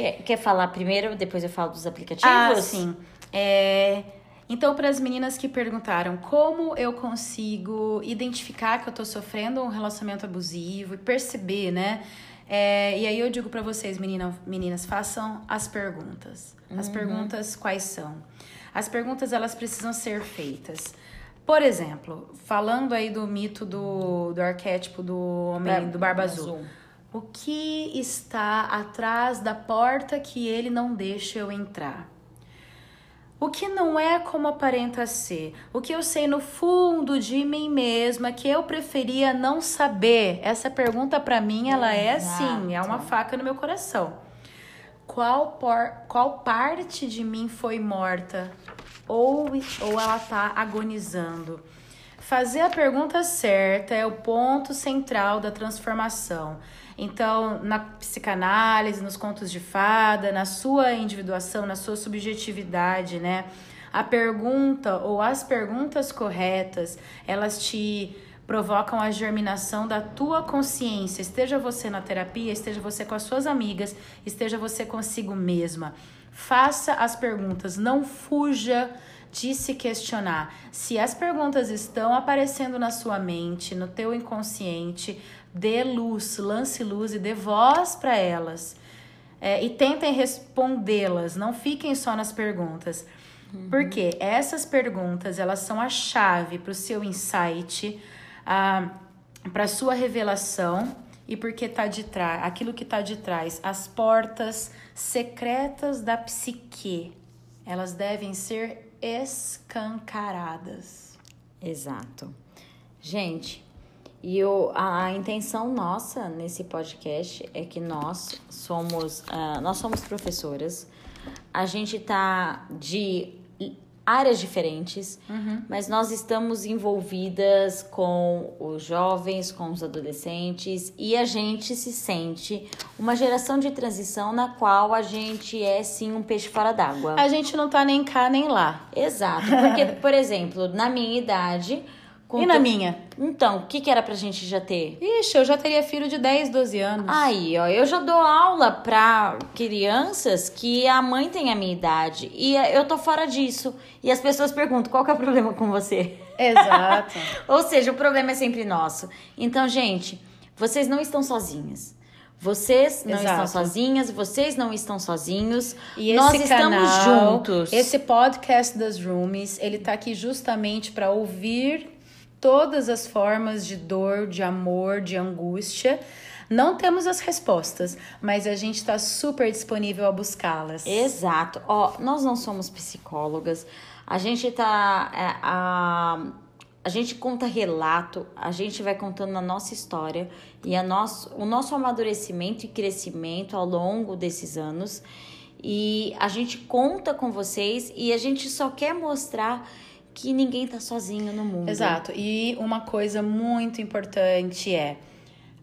Quer, quer falar primeiro, depois eu falo dos aplicativos? Ah, sim. É, Então, para as meninas que perguntaram como eu consigo identificar que eu tô sofrendo um relacionamento abusivo e perceber, né? É, e aí eu digo para vocês, menina, meninas, façam as perguntas. As perguntas quais são? As perguntas elas precisam ser feitas. Por exemplo, falando aí do mito do, do arquétipo do homem Bar- do Barba Azul. Azul. O que está atrás da porta que ele não deixa eu entrar? O que não é como aparenta ser? O que eu sei no fundo de mim mesma que eu preferia não saber? Essa pergunta pra mim ela é assim, é uma faca no meu coração. Qual, por, qual parte de mim foi morta ou, ou ela tá agonizando? Fazer a pergunta certa é o ponto central da transformação. Então, na psicanálise, nos contos de fada, na sua individuação, na sua subjetividade, né? A pergunta ou as perguntas corretas, elas te provocam a germinação da tua consciência. Esteja você na terapia, esteja você com as suas amigas, esteja você consigo mesma. Faça as perguntas, não fuja de se questionar. Se as perguntas estão aparecendo na sua mente, no teu inconsciente, dê luz, lance luz e dê voz para elas. É, e tentem respondê-las, não fiquem só nas perguntas. Porque essas perguntas, elas são a chave para o seu insight, para a sua revelação e porque tá de trás, aquilo que tá de trás, as portas secretas da psique, elas devem ser escancaradas. Exato. Gente, e eu, a, a intenção nossa nesse podcast é que nós somos, uh, nós somos professoras, a gente tá de áreas diferentes, uhum. mas nós estamos envolvidas com os jovens, com os adolescentes e a gente se sente uma geração de transição na qual a gente é sim um peixe fora d'água. A gente não tá nem cá nem lá. Exato, porque por exemplo, na minha idade, e na minha? Então, o que, que era pra gente já ter? Ixi, eu já teria filho de 10, 12 anos. Aí, ó, eu já dou aula pra crianças que a mãe tem a minha idade. E eu tô fora disso. E as pessoas perguntam, qual que é o problema com você? Exato. Ou seja, o problema é sempre nosso. Então, gente, vocês não estão sozinhas. Vocês não Exato. estão sozinhas, vocês não estão sozinhos. E Nós estamos juntos. Esse podcast das Roomies, ele tá aqui justamente para ouvir todas as formas de dor, de amor, de angústia. Não temos as respostas, mas a gente está super disponível a buscá-las. Exato. Ó, nós não somos psicólogas. A gente tá. É, a, a gente conta relato, a gente vai contando a nossa história e a nosso, o nosso amadurecimento e crescimento ao longo desses anos. E a gente conta com vocês e a gente só quer mostrar que ninguém tá sozinho no mundo. Exato. E uma coisa muito importante é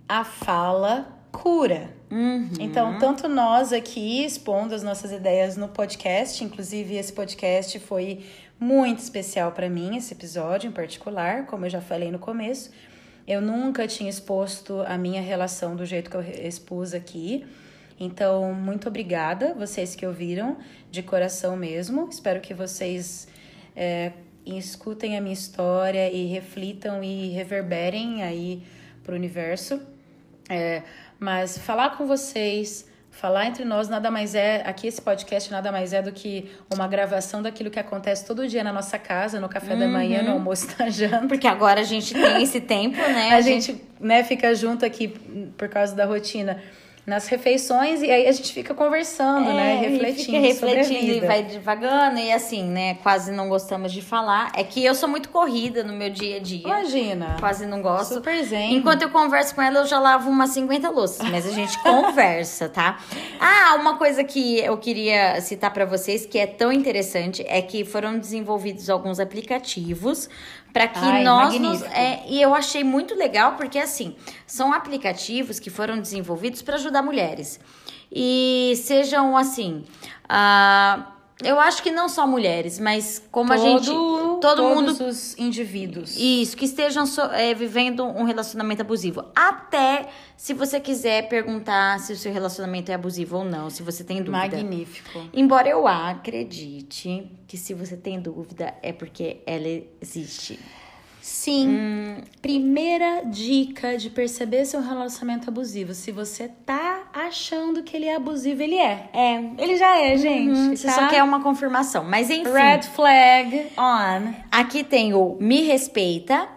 a fala cura. Uhum. Então, tanto nós aqui expondo as nossas ideias no podcast, inclusive esse podcast foi muito especial para mim, esse episódio em particular, como eu já falei no começo. Eu nunca tinha exposto a minha relação do jeito que eu expus aqui. Então, muito obrigada, vocês que ouviram, de coração mesmo. Espero que vocês é, e escutem a minha história e reflitam e reverberem aí para o universo. É, mas falar com vocês, falar entre nós nada mais é, aqui esse podcast nada mais é do que uma gravação daquilo que acontece todo dia na nossa casa, no café uhum. da manhã, no almoço da janta. Porque agora a gente tem esse tempo, né? A, a gente, gente, né, fica junto aqui por causa da rotina nas refeições e aí a gente fica conversando, né, é, né? Refletindo. E fica refletindo e vai devagando e assim, né? Quase não gostamos de falar. É que eu sou muito corrida no meu dia a dia. Imagina. Quase não gosto. Super zen. Enquanto eu converso com ela, eu já lavo umas 50 louças, mas a gente conversa, tá? Ah, uma coisa que eu queria citar para vocês que é tão interessante é que foram desenvolvidos alguns aplicativos para que Ai, nós nos, é, e eu achei muito legal porque assim são aplicativos que foram desenvolvidos para ajudar mulheres. E sejam assim uh, eu acho que não só mulheres, mas como todo, a gente. Todo todos mundo. os indivíduos. Isso, que estejam so, é, vivendo um relacionamento abusivo. Até se você quiser perguntar se o seu relacionamento é abusivo ou não, se você tem dúvida. Magnífico. Embora eu acredite que se você tem dúvida é porque ela existe. Sim. Hum. Primeira dica de perceber seu relacionamento abusivo. Se você tá achando que ele é abusivo, ele é. É. Ele já é, gente. Uhum, você tá? só quer uma confirmação. Mas enfim. Red flag on. Aqui tem o Me Respeita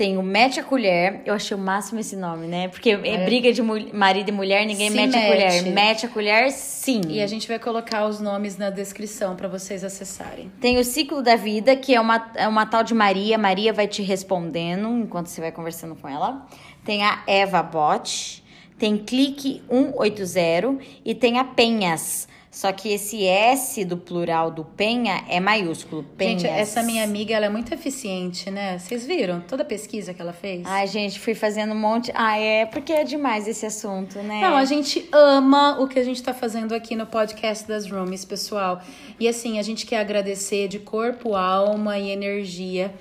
tem o Mete a Colher. Eu achei o máximo esse nome, né? Porque é, é briga de marido e mulher, ninguém mete, mete, a colher. Mete a colher, sim. E a gente vai colocar os nomes na descrição para vocês acessarem. Tem o Ciclo da Vida, que é uma, é uma tal de Maria. Maria vai te respondendo enquanto você vai conversando com ela. Tem a Eva Bot. Tem Clique 180 e tem a Penhas. Só que esse S do plural do penha é maiúsculo. Penhas. Gente, essa minha amiga, ela é muito eficiente, né? Vocês viram toda a pesquisa que ela fez? Ai, gente, fui fazendo um monte. Ah, é porque é demais esse assunto, né? Não, a gente ama o que a gente tá fazendo aqui no podcast das Roomies, pessoal. E assim, a gente quer agradecer de corpo, alma e energia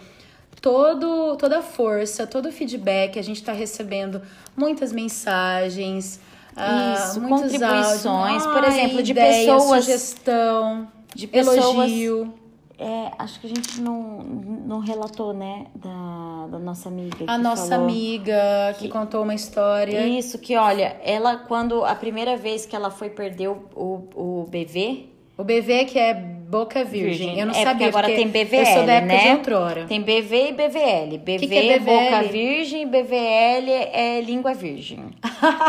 todo, toda a força, todo o feedback. A gente tá recebendo muitas mensagens isso, ah, contribuições, por exemplo, de ideia, pessoas. Sugestão, de pessoas, elogio. É, acho que a gente não, não relatou, né, da, da nossa amiga. A nossa amiga que, que, contou uma história. Isso, que olha, ela, quando a primeira vez que ela foi perder o, o, o BV. O BV que é Boca Virgem. Eu não é sabia. Porque agora porque tem BVL, Eu sou da época né? de outrora. Tem BV e BVL. BV que é é Boca BVL? Virgem, BVL é língua virgem.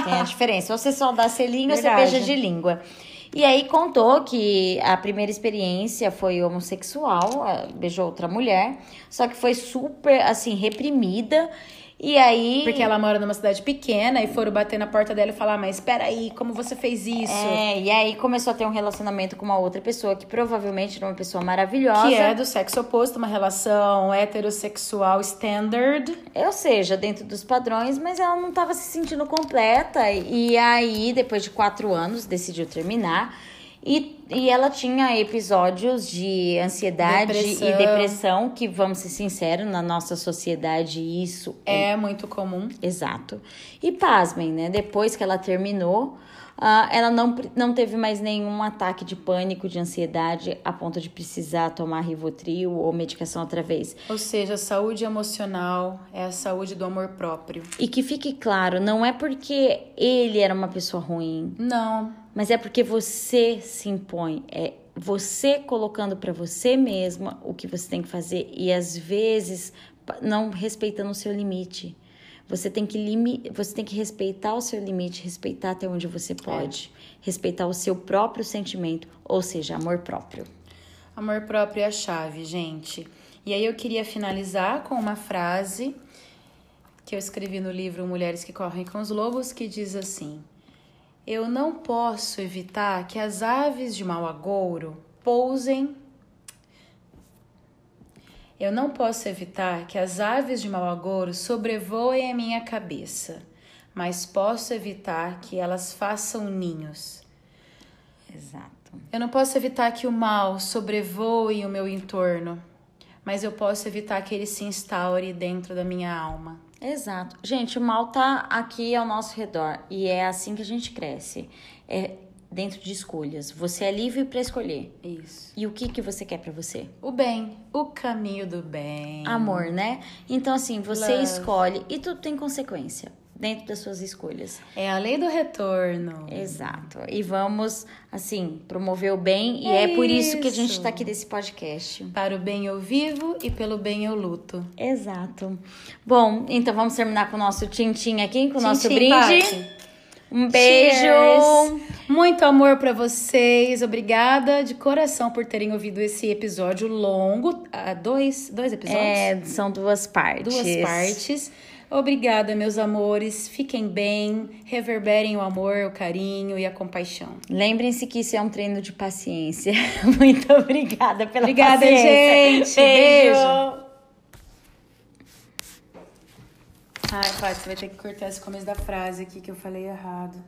tem a diferença. Ou você só dá selinho ou você beija de língua. E aí contou que a primeira experiência foi homossexual, ah, beijou outra mulher, só que foi super, assim, reprimida. E aí... Porque ela mora numa cidade pequena e foram bater na porta dela e falar: Mas espera aí, como você fez isso? É, e aí começou a ter um relacionamento com uma outra pessoa que provavelmente era uma pessoa maravilhosa. Que é do sexo oposto, uma relação heterossexual standard. Ou seja, dentro dos padrões, mas ela não estava se sentindo completa. E aí, depois de quatro anos, decidiu terminar. E, e ela tinha episódios de ansiedade Depressão. e depressão, que, vamos ser sinceros, na nossa sociedade isso é É muito comum. Exato. E pasmem, né? Depois que ela terminou, ah, ela não, não teve mais nenhum ataque de pânico, de ansiedade, a ponto de precisar tomar Rivotril ou medicação outra vez. Ou seja, a saúde emocional é a saúde do amor próprio. E que fique claro, não é porque ele era uma pessoa ruim, Não. mas é porque você se impõe. É você colocando pra você mesma o que você tem que fazer e às vezes não respeitando o seu limite. Você tem que limi você tem que respeitar o seu limite, respeitar até onde você pode, respeitar o seu próprio sentimento, ou seja, amor próprio. Amor próprio é a chave, gente. E aí eu queria finalizar com uma frase que eu escrevi no livro Mulheres que Correm com os Lobos, que diz assim: Eu não posso evitar que as aves de mau agouro pousem. Eu não posso evitar que as aves de mau agouro sobrevoem a minha cabeça, mas posso evitar que elas façam ninhos. Exato. Eu não posso evitar que o mal sobrevoe o meu entorno, mas eu posso evitar que ele se instaure dentro da minha alma. Exato. Gente, o mal tá aqui ao nosso redor e é assim que a gente cresce. É dentro de escolhas. Você é livre para escolher. Isso. E o que que você quer pra você? O bem, o caminho do bem. Amor, né? Então assim, você Love. escolhe e tudo tem consequência dentro das suas escolhas. É a lei do retorno. Exato. E vamos assim promover o bem e É é, por isso que a gente isso. tá aqui nesse podcast. Para o bem eu vivo e pelo bem eu luto. Exato. Bom, então vamos terminar com o nosso tintim aqui, com o nosso brinde. Paty. Um beijo. Cheers. Muito amor pra vocês. Obrigada de coração por terem ouvido esse episódio longo. Ah, dois, dois episódios? É, são duas partes. Duas partes. Obrigada, meus amores. Fiquem bem. Reverberem o amor, o carinho e a compaixão. Lembrem-se que isso é um treino de paciência. Muito obrigada pela Obrigada, paciência. gente. Beijo. Beijo. Ai, Paty, você vai ter que cortar esse começo da frase aqui que eu falei errado.